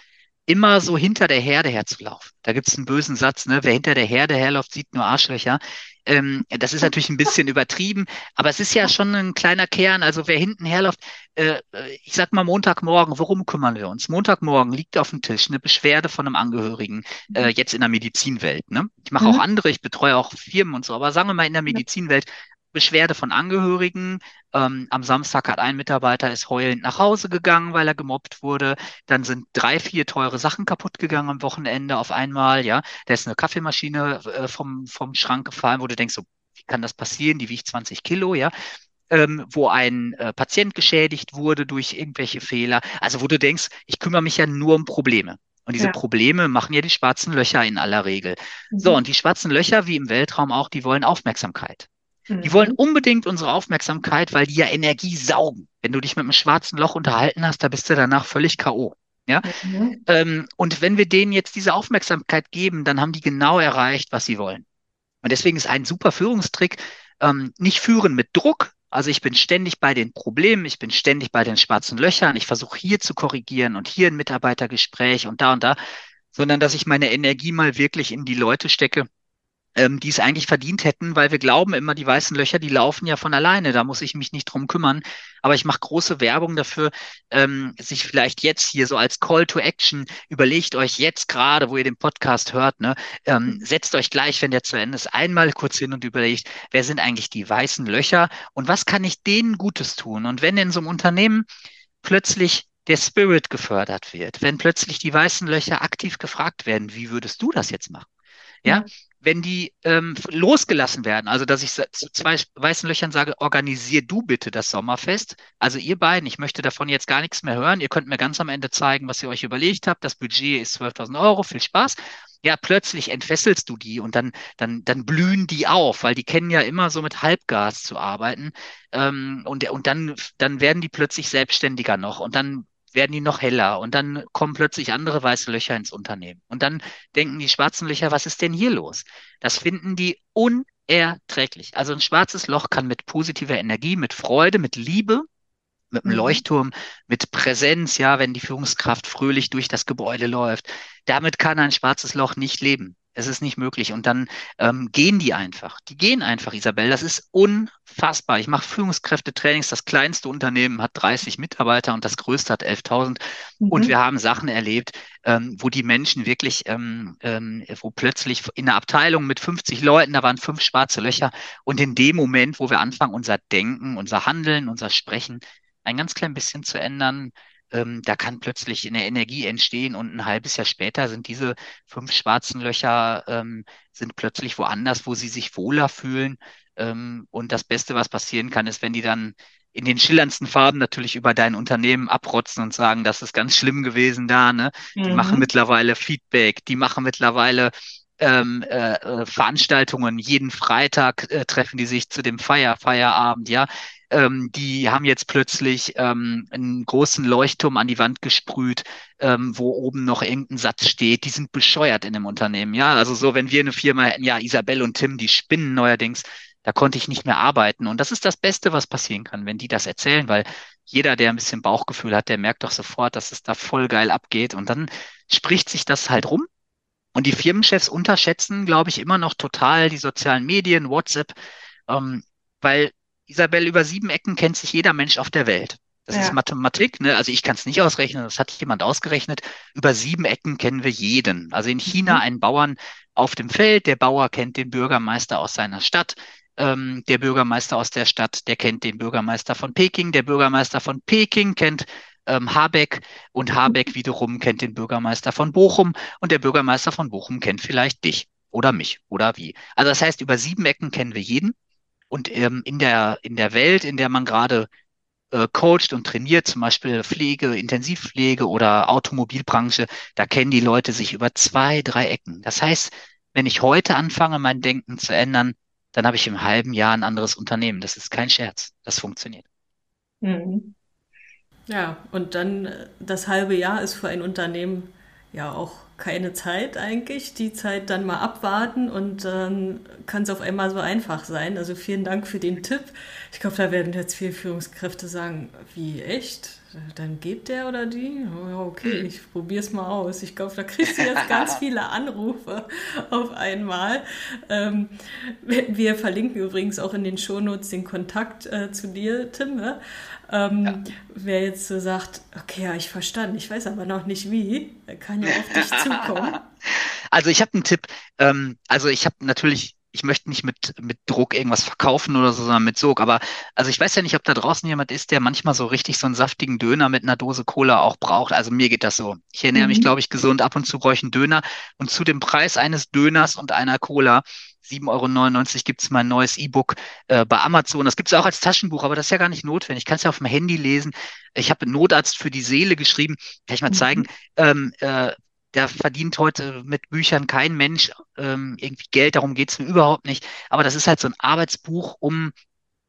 Speaker 3: immer so hinter der Herde herzulaufen. Da gibt es einen bösen Satz, ne? Wer hinter der Herde herläuft, sieht nur Arschlöcher. Ähm, das ist natürlich ein bisschen übertrieben, aber es ist ja schon ein kleiner Kern. Also wer hinten herläuft, äh, ich sag mal Montagmorgen, worum kümmern wir uns? Montagmorgen liegt auf dem Tisch eine Beschwerde von einem Angehörigen, äh, jetzt in der Medizinwelt. Ne? Ich mache mhm. auch andere, ich betreue auch Firmen und so, aber sagen wir mal in der Medizinwelt, Beschwerde von Angehörigen. Ähm, am Samstag hat ein Mitarbeiter ist heulend nach Hause gegangen, weil er gemobbt wurde. Dann sind drei, vier teure Sachen kaputt gegangen am Wochenende auf einmal. Ja, da ist eine Kaffeemaschine äh, vom, vom Schrank gefallen, wo du denkst, so, wie kann das passieren? Die wiegt 20 Kilo, ja. Ähm, wo ein äh, Patient geschädigt wurde durch irgendwelche Fehler. Also wo du denkst, ich kümmere mich ja nur um Probleme. Und diese ja. Probleme machen ja die schwarzen Löcher in aller Regel. Mhm. So, und die schwarzen Löcher, wie im Weltraum auch, die wollen Aufmerksamkeit. Die wollen mhm. unbedingt unsere Aufmerksamkeit, weil die ja Energie saugen. Wenn du dich mit einem schwarzen Loch unterhalten hast, da bist du danach völlig K.O. Ja? Mhm. Ähm, und wenn wir denen jetzt diese Aufmerksamkeit geben, dann haben die genau erreicht, was sie wollen. Und deswegen ist ein super Führungstrick, ähm, nicht führen mit Druck. Also ich bin ständig bei den Problemen, ich bin ständig bei den schwarzen Löchern, ich versuche hier zu korrigieren und hier ein Mitarbeitergespräch und da und da, sondern dass ich meine Energie mal wirklich in die Leute stecke, ähm, die es eigentlich verdient hätten, weil wir glauben immer, die weißen Löcher, die laufen ja von alleine, da muss ich mich nicht drum kümmern. Aber ich mache große Werbung dafür, ähm, sich vielleicht jetzt hier so als Call to Action, überlegt euch jetzt gerade, wo ihr den Podcast hört, ne, ähm, setzt euch gleich, wenn der zu Ende ist, einmal kurz hin und überlegt, wer sind eigentlich die weißen Löcher und was kann ich denen Gutes tun? Und wenn in so einem Unternehmen plötzlich der Spirit gefördert wird, wenn plötzlich die weißen Löcher aktiv gefragt werden, wie würdest du das jetzt machen? Ja, wenn die ähm, losgelassen werden, also dass ich zu zwei weißen Löchern sage, organisier du bitte das Sommerfest. Also ihr beiden, ich möchte davon jetzt gar nichts mehr hören. Ihr könnt mir ganz am Ende zeigen, was ihr euch überlegt habt. Das Budget ist 12.000 Euro, viel Spaß. Ja, plötzlich entfesselst du die und dann, dann, dann blühen die auf, weil die kennen ja immer so mit Halbgas zu arbeiten. Ähm, und, und dann, dann werden die plötzlich selbstständiger noch und dann werden die noch heller und dann kommen plötzlich andere weiße Löcher ins Unternehmen. Und dann denken die schwarzen Löcher, was ist denn hier los? Das finden die unerträglich. Also ein schwarzes Loch kann mit positiver Energie, mit Freude, mit Liebe, mit einem mhm. Leuchtturm, mit Präsenz, ja, wenn die Führungskraft fröhlich durch das Gebäude läuft. Damit kann ein schwarzes Loch nicht leben. Es ist nicht möglich. Und dann ähm, gehen die einfach. Die gehen einfach, Isabel. Das ist unfassbar. Ich mache Führungskräftetrainings. Das kleinste Unternehmen hat 30 Mitarbeiter und das größte hat 11.000. Mhm. Und wir haben Sachen erlebt, ähm, wo die Menschen wirklich, ähm, ähm, wo plötzlich in einer Abteilung mit 50 Leuten, da waren fünf schwarze Löcher. Und in dem Moment, wo wir anfangen, unser Denken, unser Handeln, unser Sprechen ein ganz klein bisschen zu ändern, ähm, da kann plötzlich eine Energie entstehen und ein halbes Jahr später sind diese fünf schwarzen Löcher ähm, sind plötzlich woanders, wo sie sich wohler fühlen. Ähm, und das Beste, was passieren kann, ist, wenn die dann in den schillerndsten Farben natürlich über dein Unternehmen abrotzen und sagen, das ist ganz schlimm gewesen da. Ne? Die mhm. machen mittlerweile Feedback, die machen mittlerweile ähm, äh, äh Veranstaltungen. Jeden Freitag äh, treffen die sich zu dem Feier, Feierabend, ja ähm, die haben jetzt plötzlich ähm, einen großen Leuchtturm an die Wand gesprüht, ähm, wo oben noch irgendein Satz steht. Die sind bescheuert in dem Unternehmen. Ja, also so, wenn wir eine Firma hätten, ja, Isabel und Tim, die spinnen neuerdings, da konnte ich nicht mehr arbeiten. Und das ist das Beste, was passieren kann, wenn die das erzählen, weil jeder, der ein bisschen Bauchgefühl hat, der merkt doch sofort, dass es da voll geil abgeht. Und dann spricht sich das halt rum. Und die Firmenchefs unterschätzen, glaube ich, immer noch total die sozialen Medien, WhatsApp, ähm, weil Isabel, über sieben Ecken kennt sich jeder Mensch auf der Welt. Das ja. ist Mathematik, ne? Also ich kann es nicht ausrechnen, das hat jemand ausgerechnet. Über sieben Ecken kennen wir jeden. Also in China mhm. einen Bauern auf dem Feld, der Bauer kennt den Bürgermeister aus seiner Stadt, ähm, der Bürgermeister aus der Stadt, der kennt den Bürgermeister von Peking, der Bürgermeister von Peking kennt ähm, Habeck und Habeck wiederum kennt den Bürgermeister von Bochum und der Bürgermeister von Bochum kennt vielleicht dich oder mich oder wie. Also das heißt, über sieben Ecken kennen wir jeden. Und ähm, in der, in der Welt, in der man gerade äh, coacht und trainiert, zum Beispiel Pflege, Intensivpflege oder Automobilbranche, da kennen die Leute sich über zwei, drei Ecken. Das heißt, wenn ich heute anfange, mein Denken zu ändern, dann habe ich im halben Jahr ein anderes Unternehmen. Das ist kein Scherz. Das funktioniert.
Speaker 2: Mhm. Ja, und dann äh, das halbe Jahr ist für ein Unternehmen ja auch keine Zeit eigentlich. Die Zeit dann mal abwarten und dann kann es auf einmal so einfach sein. Also vielen Dank für den Tipp. Ich glaube, da werden jetzt viele Führungskräfte sagen, wie echt? Dann geht der oder die? Okay, ich probiere es mal aus. Ich glaube, da kriegst du jetzt ganz viele Anrufe auf einmal. Ähm, wir verlinken übrigens auch in den Shownotes den Kontakt äh, zu dir, Tim. Ne? Ähm, ja. Wer jetzt so sagt, okay, ja, ich verstanden, ich weiß aber noch nicht wie, kann ja auf dich zukommen.
Speaker 3: Also ich habe einen Tipp. Ähm, also ich habe natürlich ich möchte nicht mit, mit Druck irgendwas verkaufen oder so, sondern mit Sog. Aber also ich weiß ja nicht, ob da draußen jemand ist, der manchmal so richtig so einen saftigen Döner mit einer Dose Cola auch braucht. Also mir geht das so. Ich ernähre mhm. mich, glaube ich, gesund. Ab und zu brauche ich einen Döner. Und zu dem Preis eines Döners und einer Cola 7,99 Euro gibt es mein neues E-Book äh, bei Amazon. Das gibt es auch als Taschenbuch, aber das ist ja gar nicht notwendig. Ich kann es ja auf dem Handy lesen. Ich habe Notarzt für die Seele geschrieben. Kann ich mal mhm. zeigen. Ähm, äh, da verdient heute mit Büchern kein Mensch ähm, irgendwie Geld, darum geht's mir überhaupt nicht. Aber das ist halt so ein Arbeitsbuch, um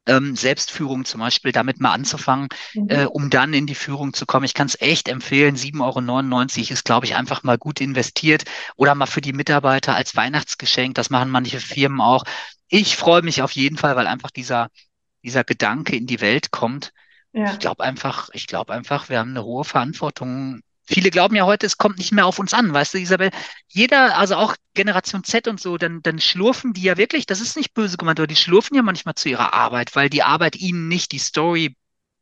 Speaker 3: ähm, Selbstführung zum Beispiel damit mal anzufangen, mhm. äh, um dann in die Führung zu kommen. Ich kann es echt empfehlen. 7,99 Euro ist, glaube ich, einfach mal gut investiert oder mal für die Mitarbeiter als Weihnachtsgeschenk. Das machen manche Firmen auch. Ich freue mich auf jeden Fall, weil einfach dieser, dieser Gedanke in die Welt kommt. Ja. Ich glaube einfach, ich glaube einfach, wir haben eine hohe Verantwortung Viele glauben ja heute, es kommt nicht mehr auf uns an, weißt du, Isabel? Jeder, also auch Generation Z und so, dann, dann schlurfen die ja wirklich, das ist nicht böse gemeint, aber die schlurfen ja manchmal zu ihrer Arbeit, weil die Arbeit ihnen nicht die Story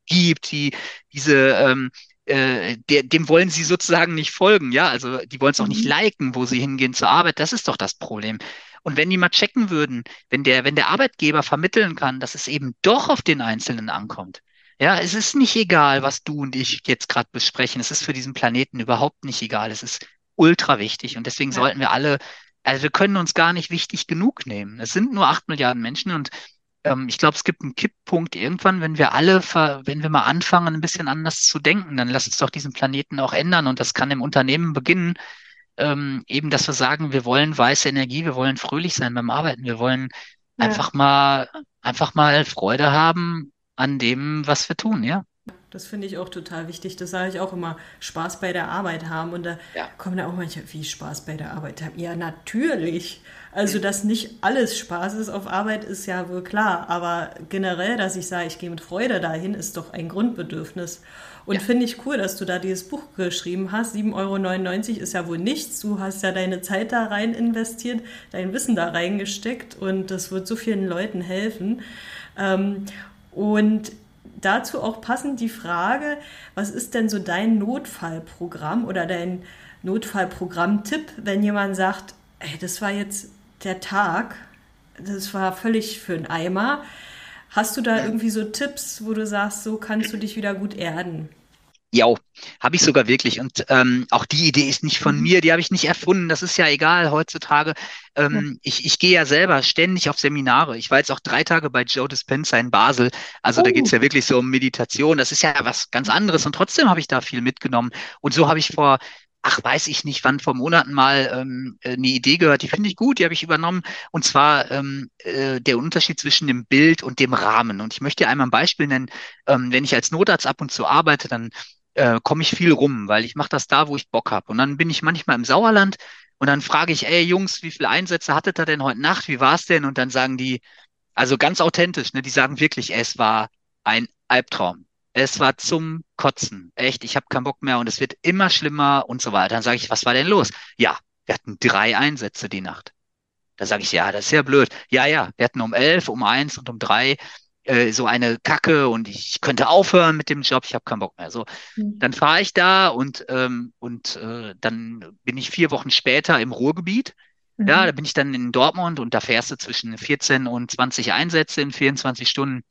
Speaker 3: gibt, die, diese, ähm, äh, der, dem wollen sie sozusagen nicht folgen, ja, also die wollen es auch nicht mhm. liken, wo sie hingehen zur Arbeit, das ist doch das Problem. Und wenn die mal checken würden, wenn der, wenn der Arbeitgeber vermitteln kann, dass es eben doch auf den Einzelnen ankommt, ja, es ist nicht egal, was du und ich jetzt gerade besprechen. Es ist für diesen Planeten überhaupt nicht egal. Es ist ultra wichtig und deswegen ja. sollten wir alle, also wir können uns gar nicht wichtig genug nehmen. Es sind nur acht Milliarden Menschen und ähm, ich glaube, es gibt einen Kipppunkt irgendwann, wenn wir alle, wenn wir mal anfangen, ein bisschen anders zu denken, dann lass uns doch diesen Planeten auch ändern und das kann im Unternehmen beginnen. Ähm, eben, dass wir sagen, wir wollen weiße Energie, wir wollen fröhlich sein beim Arbeiten, wir wollen ja. einfach mal, einfach mal Freude haben an dem, was wir tun, ja.
Speaker 2: Das finde ich auch total wichtig. Das sage ich auch immer, Spaß bei der Arbeit haben. Und da ja. kommen da auch manche, wie Spaß bei der Arbeit haben. Ja, natürlich. Also, dass nicht alles Spaß ist auf Arbeit, ist ja wohl klar. Aber generell, dass ich sage, ich gehe mit Freude dahin, ist doch ein Grundbedürfnis. Und ja. finde ich cool, dass du da dieses Buch geschrieben hast. 7,99 Euro ist ja wohl nichts. Du hast ja deine Zeit da rein investiert, dein Wissen da reingesteckt und das wird so vielen Leuten helfen. Ähm, und dazu auch passend die Frage, was ist denn so dein Notfallprogramm oder dein Notfallprogramm-Tipp, wenn jemand sagt, ey, das war jetzt der Tag, das war völlig für einen Eimer. Hast du da irgendwie so Tipps, wo du sagst, so kannst du dich wieder gut erden?
Speaker 3: Ja, habe ich sogar wirklich. Und ähm, auch die Idee ist nicht von mhm. mir, die habe ich nicht erfunden. Das ist ja egal heutzutage. Ähm, ja. ich, ich gehe ja selber ständig auf Seminare. Ich war jetzt auch drei Tage bei Joe Dispenza in Basel. Also oh. da geht's ja wirklich so um Meditation. Das ist ja was ganz anderes. Und trotzdem habe ich da viel mitgenommen. Und so habe ich vor ach, weiß ich nicht, wann vor Monaten mal ähm, eine Idee gehört, die finde ich gut, die habe ich übernommen. Und zwar ähm, äh, der Unterschied zwischen dem Bild und dem Rahmen. Und ich möchte einmal ein Beispiel nennen. Ähm, wenn ich als Notarzt ab und zu arbeite, dann äh, komme ich viel rum, weil ich mache das da, wo ich Bock habe. Und dann bin ich manchmal im Sauerland und dann frage ich, ey Jungs, wie viele Einsätze hattet ihr denn heute Nacht? Wie war es denn? Und dann sagen die, also ganz authentisch, ne, die sagen wirklich, es war ein Albtraum. Es war zum Kotzen. Echt, ich habe keinen Bock mehr und es wird immer schlimmer und so weiter. Dann sage ich, was war denn los? Ja, wir hatten drei Einsätze die Nacht. Da sage ich, ja, das ist ja blöd. Ja, ja, wir hatten um elf, um eins und um drei äh, so eine Kacke und ich könnte aufhören mit dem Job, ich habe keinen Bock mehr. So, mhm. dann fahre ich da und ähm, und äh, dann bin ich vier Wochen später im Ruhrgebiet. Mhm. Ja, da bin ich dann in Dortmund und da fährst du zwischen 14 und 20 Einsätze in 24 Stunden.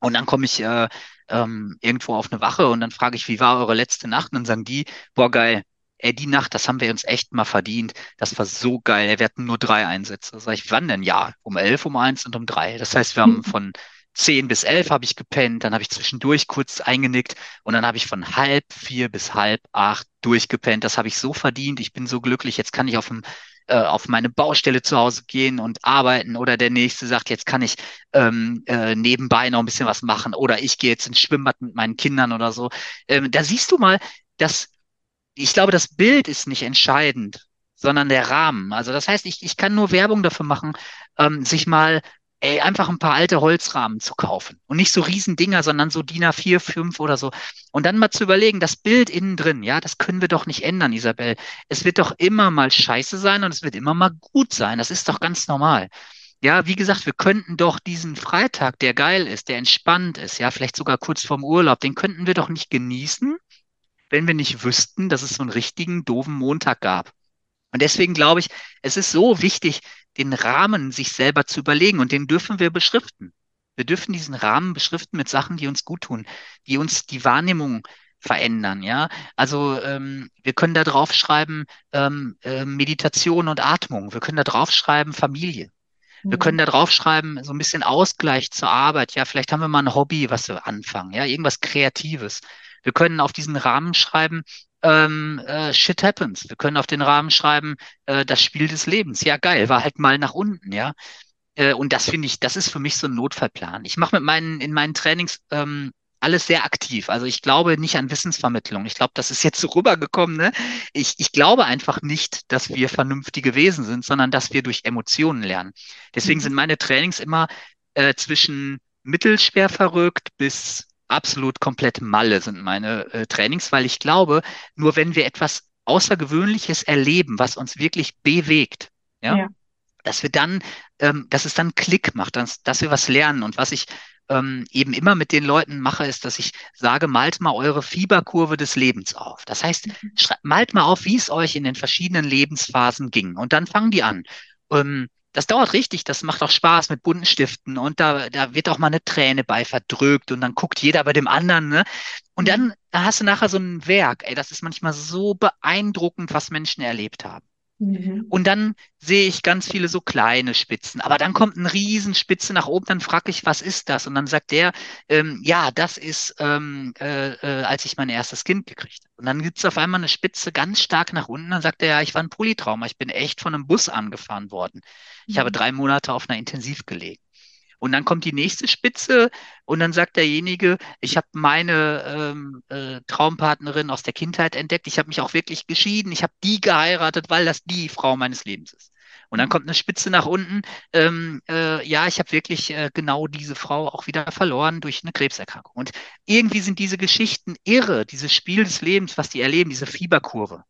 Speaker 3: Und dann komme ich äh, ähm, irgendwo auf eine Wache und dann frage ich, wie war eure letzte Nacht? Und dann sagen die, boah, geil, ey, die Nacht, das haben wir uns echt mal verdient. Das war so geil. Wir hatten nur drei Einsätze. Sag ich, wann denn? Ja, um elf, um eins und um drei. Das heißt, wir haben von zehn bis elf habe ich gepennt, dann habe ich zwischendurch kurz eingenickt und dann habe ich von halb vier bis halb acht durchgepennt. Das habe ich so verdient. Ich bin so glücklich. Jetzt kann ich auf dem äh, auf meine Baustelle zu Hause gehen und arbeiten oder der nächste sagt, jetzt kann ich ähm, äh, nebenbei noch ein bisschen was machen oder ich gehe jetzt ins Schwimmbad mit meinen Kindern oder so. Ähm, da siehst du mal, dass ich glaube, das Bild ist nicht entscheidend, sondern der Rahmen. Also das heißt, ich, ich kann nur Werbung dafür machen, ähm, sich mal ey, einfach ein paar alte Holzrahmen zu kaufen. Und nicht so Riesendinger, sondern so DIN A4, 5 oder so. Und dann mal zu überlegen, das Bild innen drin, ja, das können wir doch nicht ändern, Isabel. Es wird doch immer mal scheiße sein und es wird immer mal gut sein. Das ist doch ganz normal. Ja, wie gesagt, wir könnten doch diesen Freitag, der geil ist, der entspannt ist, ja, vielleicht sogar kurz vorm Urlaub, den könnten wir doch nicht genießen, wenn wir nicht wüssten, dass es so einen richtigen doofen Montag gab. Und deswegen glaube ich, es ist so wichtig, den Rahmen sich selber zu überlegen und den dürfen wir beschriften. Wir dürfen diesen Rahmen beschriften mit Sachen, die uns gut tun, die uns die Wahrnehmung verändern. Ja, also ähm, wir können da drauf schreiben ähm, äh, Meditation und Atmung. Wir können da drauf schreiben Familie. Wir können mhm. da drauf schreiben, so ein bisschen Ausgleich zur Arbeit. Ja, vielleicht haben wir mal ein Hobby, was wir anfangen. Ja, irgendwas Kreatives. Wir können auf diesen Rahmen schreiben, ähm, äh, Shit happens. Wir können auf den Rahmen schreiben, äh, das Spiel des Lebens. Ja, geil, war halt mal nach unten, ja. Äh, und das finde ich, das ist für mich so ein Notfallplan. Ich mache mit meinen, in meinen Trainings ähm, alles sehr aktiv. Also ich glaube nicht an Wissensvermittlung. Ich glaube, das ist jetzt so rübergekommen. Ne? Ich, ich glaube einfach nicht, dass wir vernünftige Wesen sind, sondern dass wir durch Emotionen lernen. Deswegen mhm. sind meine Trainings immer äh, zwischen mittelschwer verrückt bis absolut komplett Malle sind meine äh, Trainings, weil ich glaube, nur wenn wir etwas Außergewöhnliches erleben, was uns wirklich bewegt, ja, ja. dass wir dann, ähm, dass es dann Klick macht, dass, dass wir was lernen. Und was ich ähm, eben immer mit den Leuten mache, ist, dass ich sage, malt mal eure Fieberkurve des Lebens auf. Das heißt, mhm. malt mal auf, wie es euch in den verschiedenen Lebensphasen ging. Und dann fangen die an. Ähm, das dauert richtig, das macht auch Spaß mit bunten Stiften und da, da wird auch mal eine Träne bei verdrückt und dann guckt jeder bei dem anderen, ne? Und dann da hast du nachher so ein Werk, ey, das ist manchmal so beeindruckend, was Menschen erlebt haben. Mhm. Und dann sehe ich ganz viele so kleine Spitzen, aber dann kommt eine Riesenspitze nach oben, dann frage ich, was ist das? Und dann sagt der, ähm, ja, das ist, ähm, äh, äh, als ich mein erstes Kind gekriegt habe. Und dann gibt es auf einmal eine Spitze ganz stark nach unten, dann sagt er, ja, ich war ein Polytrauma, ich bin echt von einem Bus angefahren worden. Ich mhm. habe drei Monate auf einer Intensiv gelegen. Und dann kommt die nächste Spitze und dann sagt derjenige, ich habe meine ähm, äh, Traumpartnerin aus der Kindheit entdeckt, ich habe mich auch wirklich geschieden, ich habe die geheiratet, weil das die Frau meines Lebens ist. Und dann kommt eine Spitze nach unten, ähm, äh, ja, ich habe wirklich äh, genau diese Frau auch wieder verloren durch eine Krebserkrankung. Und irgendwie sind diese Geschichten irre, dieses Spiel des Lebens, was die erleben, diese Fieberkurve.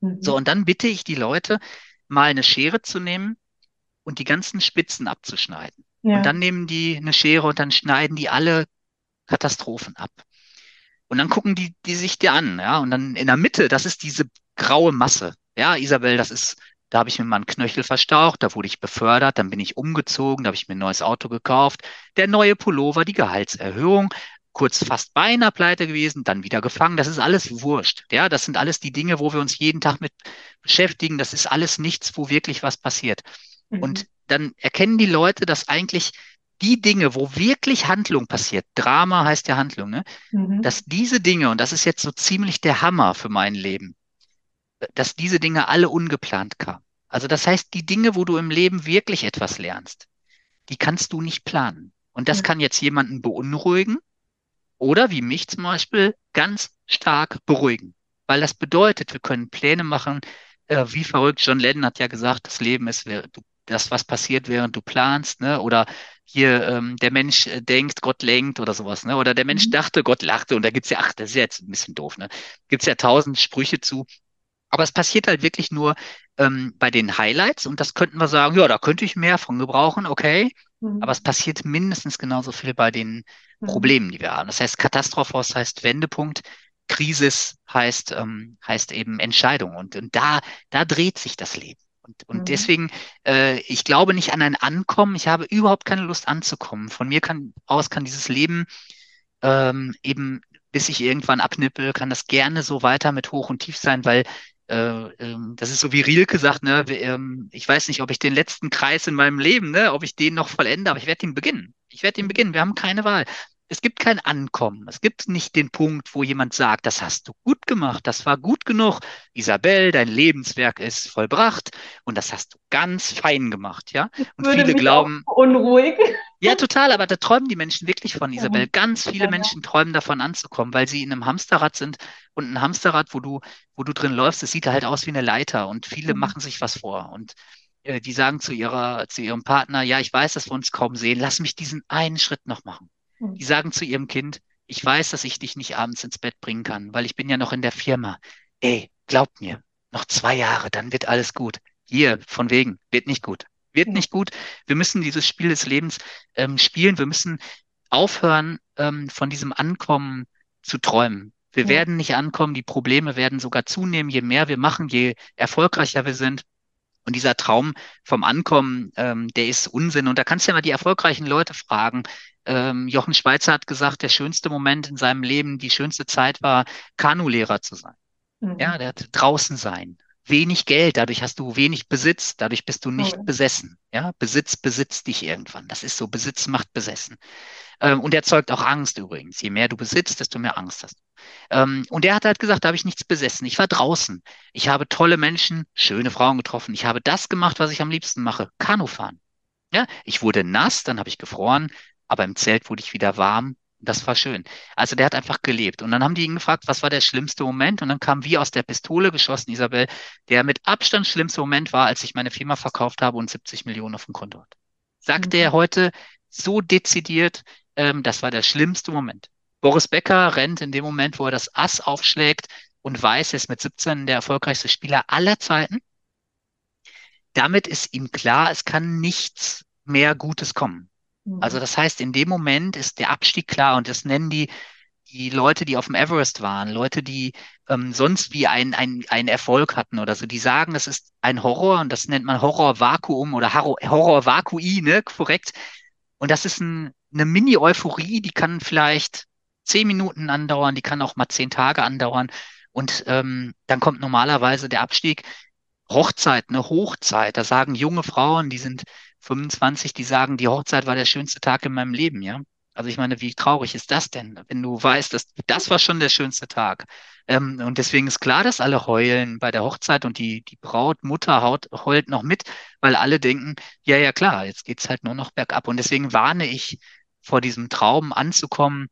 Speaker 3: Mhm. So, und dann bitte ich die Leute, mal eine Schere zu nehmen und die ganzen Spitzen abzuschneiden. Ja. Und dann nehmen die eine Schere und dann schneiden die alle Katastrophen ab. Und dann gucken die, die sich dir an, ja. Und dann in der Mitte, das ist diese graue Masse. Ja, Isabel, das ist, da habe ich mir mal einen Knöchel verstaucht, da wurde ich befördert, dann bin ich umgezogen, da habe ich mir ein neues Auto gekauft, der neue Pullover, die Gehaltserhöhung, kurz fast beinahe pleite gewesen, dann wieder gefangen. Das ist alles wurscht. Ja, das sind alles die Dinge, wo wir uns jeden Tag mit beschäftigen. Das ist alles nichts, wo wirklich was passiert. Mhm. Und dann erkennen die Leute, dass eigentlich die Dinge, wo wirklich Handlung passiert, Drama heißt ja Handlung, ne? Mhm. dass diese Dinge, und das ist jetzt so ziemlich der Hammer für mein Leben, dass diese Dinge alle ungeplant kamen. Also das heißt, die Dinge, wo du im Leben wirklich etwas lernst, die kannst du nicht planen. Und das ja. kann jetzt jemanden beunruhigen oder wie mich zum Beispiel ganz stark beruhigen. Weil das bedeutet, wir können Pläne machen, äh, wie verrückt. John Lennon hat ja gesagt, das Leben ist, du das, was passiert, während du planst, ne? Oder hier ähm, der Mensch äh, denkt, Gott lenkt oder sowas, ne? Oder der Mensch mhm. dachte, Gott lachte und da gibt's ja, ach, das ist jetzt ein bisschen doof, ne? Gibt's ja tausend Sprüche zu. Aber es passiert halt wirklich nur ähm, bei den Highlights und das könnten wir sagen, ja, da könnte ich mehr von gebrauchen, okay. Mhm. Aber es passiert mindestens genauso viel bei den mhm. Problemen, die wir haben. Das heißt, Katastrophos heißt Wendepunkt. Krisis heißt, ähm, heißt eben Entscheidung. Und, und da, da dreht sich das Leben. Und, und mhm. deswegen, äh, ich glaube nicht an ein Ankommen. Ich habe überhaupt keine Lust anzukommen. Von mir kann, aus kann dieses Leben ähm, eben, bis ich irgendwann abnippel, kann das gerne so weiter mit Hoch und Tief sein, weil äh, ähm, das ist so wie Rielke sagt, ne, ähm, ich weiß nicht, ob ich den letzten Kreis in meinem Leben, ne, ob ich den noch vollende, aber ich werde ihn beginnen. Ich werde ihn beginnen. Wir haben keine Wahl. Es gibt kein Ankommen. Es gibt nicht den Punkt, wo jemand sagt, das hast du gut gemacht, das war gut genug. Isabel, dein Lebenswerk ist vollbracht und das hast du ganz fein gemacht, ja? Und
Speaker 2: Würde
Speaker 3: viele glauben,
Speaker 2: unruhig.
Speaker 3: ja, total, aber da träumen die Menschen wirklich von, Isabel. Ganz viele. Menschen träumen davon anzukommen, weil sie in einem Hamsterrad sind und ein Hamsterrad, wo du, wo du drin läufst, das sieht halt aus wie eine Leiter und viele
Speaker 2: Mhm.
Speaker 3: machen sich was vor und äh, die sagen zu ihrer, zu ihrem Partner, ja, ich weiß, dass wir uns kaum sehen, lass mich diesen einen Schritt noch machen.
Speaker 2: Mhm.
Speaker 3: Die sagen zu ihrem Kind, ich weiß, dass ich dich nicht abends ins Bett bringen kann, weil ich bin ja noch in der Firma. Ey, glaub mir, noch zwei Jahre, dann wird alles gut. Hier, von wegen, wird nicht gut. Wird nicht gut. Wir müssen dieses Spiel des Lebens ähm, spielen. Wir müssen aufhören, ähm, von diesem Ankommen zu träumen. Wir
Speaker 2: Ja.
Speaker 3: werden nicht ankommen. Die Probleme werden sogar zunehmen, je mehr wir machen, je erfolgreicher wir sind. Und dieser Traum vom Ankommen, ähm, der ist Unsinn. Und da kannst du ja mal die erfolgreichen Leute fragen. Ähm, Jochen Schweizer hat gesagt, der schönste Moment in seinem Leben, die schönste Zeit war, Kanulehrer zu sein.
Speaker 2: Mhm.
Speaker 3: Ja, der hat draußen sein. Wenig Geld, dadurch hast du wenig Besitz, dadurch bist du nicht
Speaker 2: Toll.
Speaker 3: besessen. Ja, Besitz besitzt dich irgendwann. Das ist so, Besitz macht besessen. Ähm, und erzeugt auch Angst übrigens. Je mehr du besitzt, desto mehr Angst hast du. Ähm, und er hat halt gesagt, da habe ich nichts besessen. Ich war draußen. Ich habe tolle Menschen, schöne Frauen getroffen. Ich habe das gemacht, was ich am liebsten mache. Kanufahren. Ja, ich wurde nass, dann habe ich gefroren, aber im Zelt wurde ich wieder warm. Das war schön. Also der hat einfach gelebt. Und dann haben die ihn gefragt, was war der schlimmste Moment? Und dann kam wie aus der Pistole geschossen, Isabel, der mit Abstand schlimmste Moment war, als ich meine Firma verkauft habe und 70 Millionen auf dem Konto hatte. Sagte
Speaker 2: Mhm.
Speaker 3: er heute so dezidiert, ähm, das war der schlimmste Moment. Boris Becker rennt in dem Moment, wo er das Ass aufschlägt und weiß, er ist mit 17 der erfolgreichste Spieler aller Zeiten. Damit ist ihm klar, es kann nichts mehr Gutes kommen. Also
Speaker 2: Mhm.
Speaker 3: das heißt, in dem Moment ist der Abstieg klar und das nennen die die Leute, die auf dem Everest waren, Leute, die ähm, sonst wie ein, ein, einen Erfolg hatten oder so, die sagen, das ist ein Horror und das nennt man Horrorvakuum oder Horror- Horrorvakui, ne, korrekt. Und das ist ein, eine Mini-Euphorie, die kann vielleicht zehn Minuten andauern, die kann auch mal zehn Tage andauern. Und ähm, dann kommt normalerweise der Abstieg. Hochzeit, eine Hochzeit. Da sagen junge Frauen, die sind 25, die sagen, die Hochzeit war der schönste Tag in meinem Leben, ja. Also ich meine, wie traurig ist das denn, wenn du weißt, dass das war schon der schönste Tag. Ähm, und deswegen ist klar, dass alle heulen bei der Hochzeit und die, die Brautmutter haut, heult noch mit, weil alle denken, ja, ja, klar, jetzt geht's halt nur noch bergab. Und deswegen warne ich vor diesem Traum anzukommen.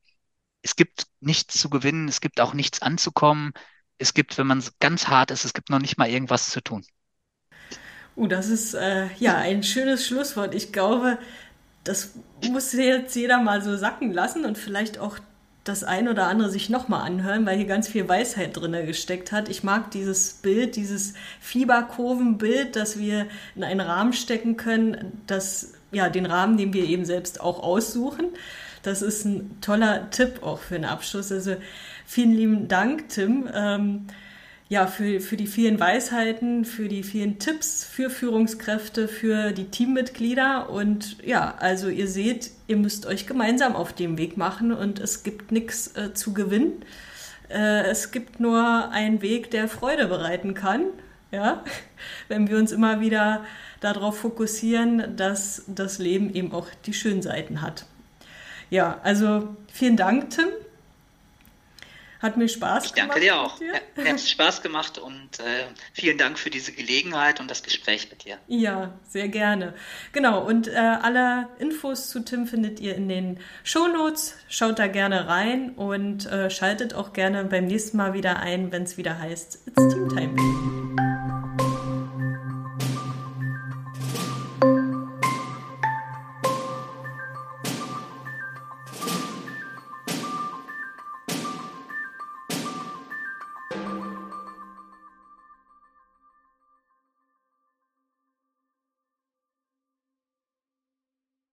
Speaker 3: Es gibt nichts zu gewinnen, es gibt auch nichts anzukommen. Es gibt, wenn man ganz hart ist, es gibt noch nicht mal irgendwas zu tun.
Speaker 2: Uh, das ist äh, ja ein schönes Schlusswort. Ich glaube, das muss jetzt jeder mal so sacken lassen und vielleicht auch das ein oder andere sich nochmal anhören, weil hier ganz viel Weisheit drin gesteckt hat. Ich mag dieses Bild, dieses Fieberkurvenbild, das wir in einen Rahmen stecken können, das ja den Rahmen, den wir eben selbst auch aussuchen. Das ist ein toller Tipp auch für den Abschluss. Also vielen lieben Dank, Tim. Ähm, ja, für, für die vielen Weisheiten, für die vielen Tipps für Führungskräfte, für die Teammitglieder. Und ja, also ihr seht, ihr müsst euch gemeinsam auf den Weg machen und es gibt nichts äh, zu gewinnen. Äh, es gibt nur einen Weg, der Freude bereiten kann. Ja, wenn wir uns immer wieder darauf fokussieren, dass das Leben eben auch die schönen Seiten hat. Ja, also vielen Dank, Tim. Hat mir Spaß
Speaker 3: ich danke
Speaker 2: gemacht.
Speaker 3: dir auch.
Speaker 2: mit dir.
Speaker 3: Ja, Mir hat Spaß gemacht und äh, vielen Dank für diese Gelegenheit und das Gespräch mit dir.
Speaker 2: Ja, sehr gerne. Genau, und äh, alle Infos zu Tim findet ihr in den Shownotes. Schaut da gerne rein und äh, schaltet auch gerne beim nächsten Mal wieder ein, wenn es wieder heißt, It's Team Time.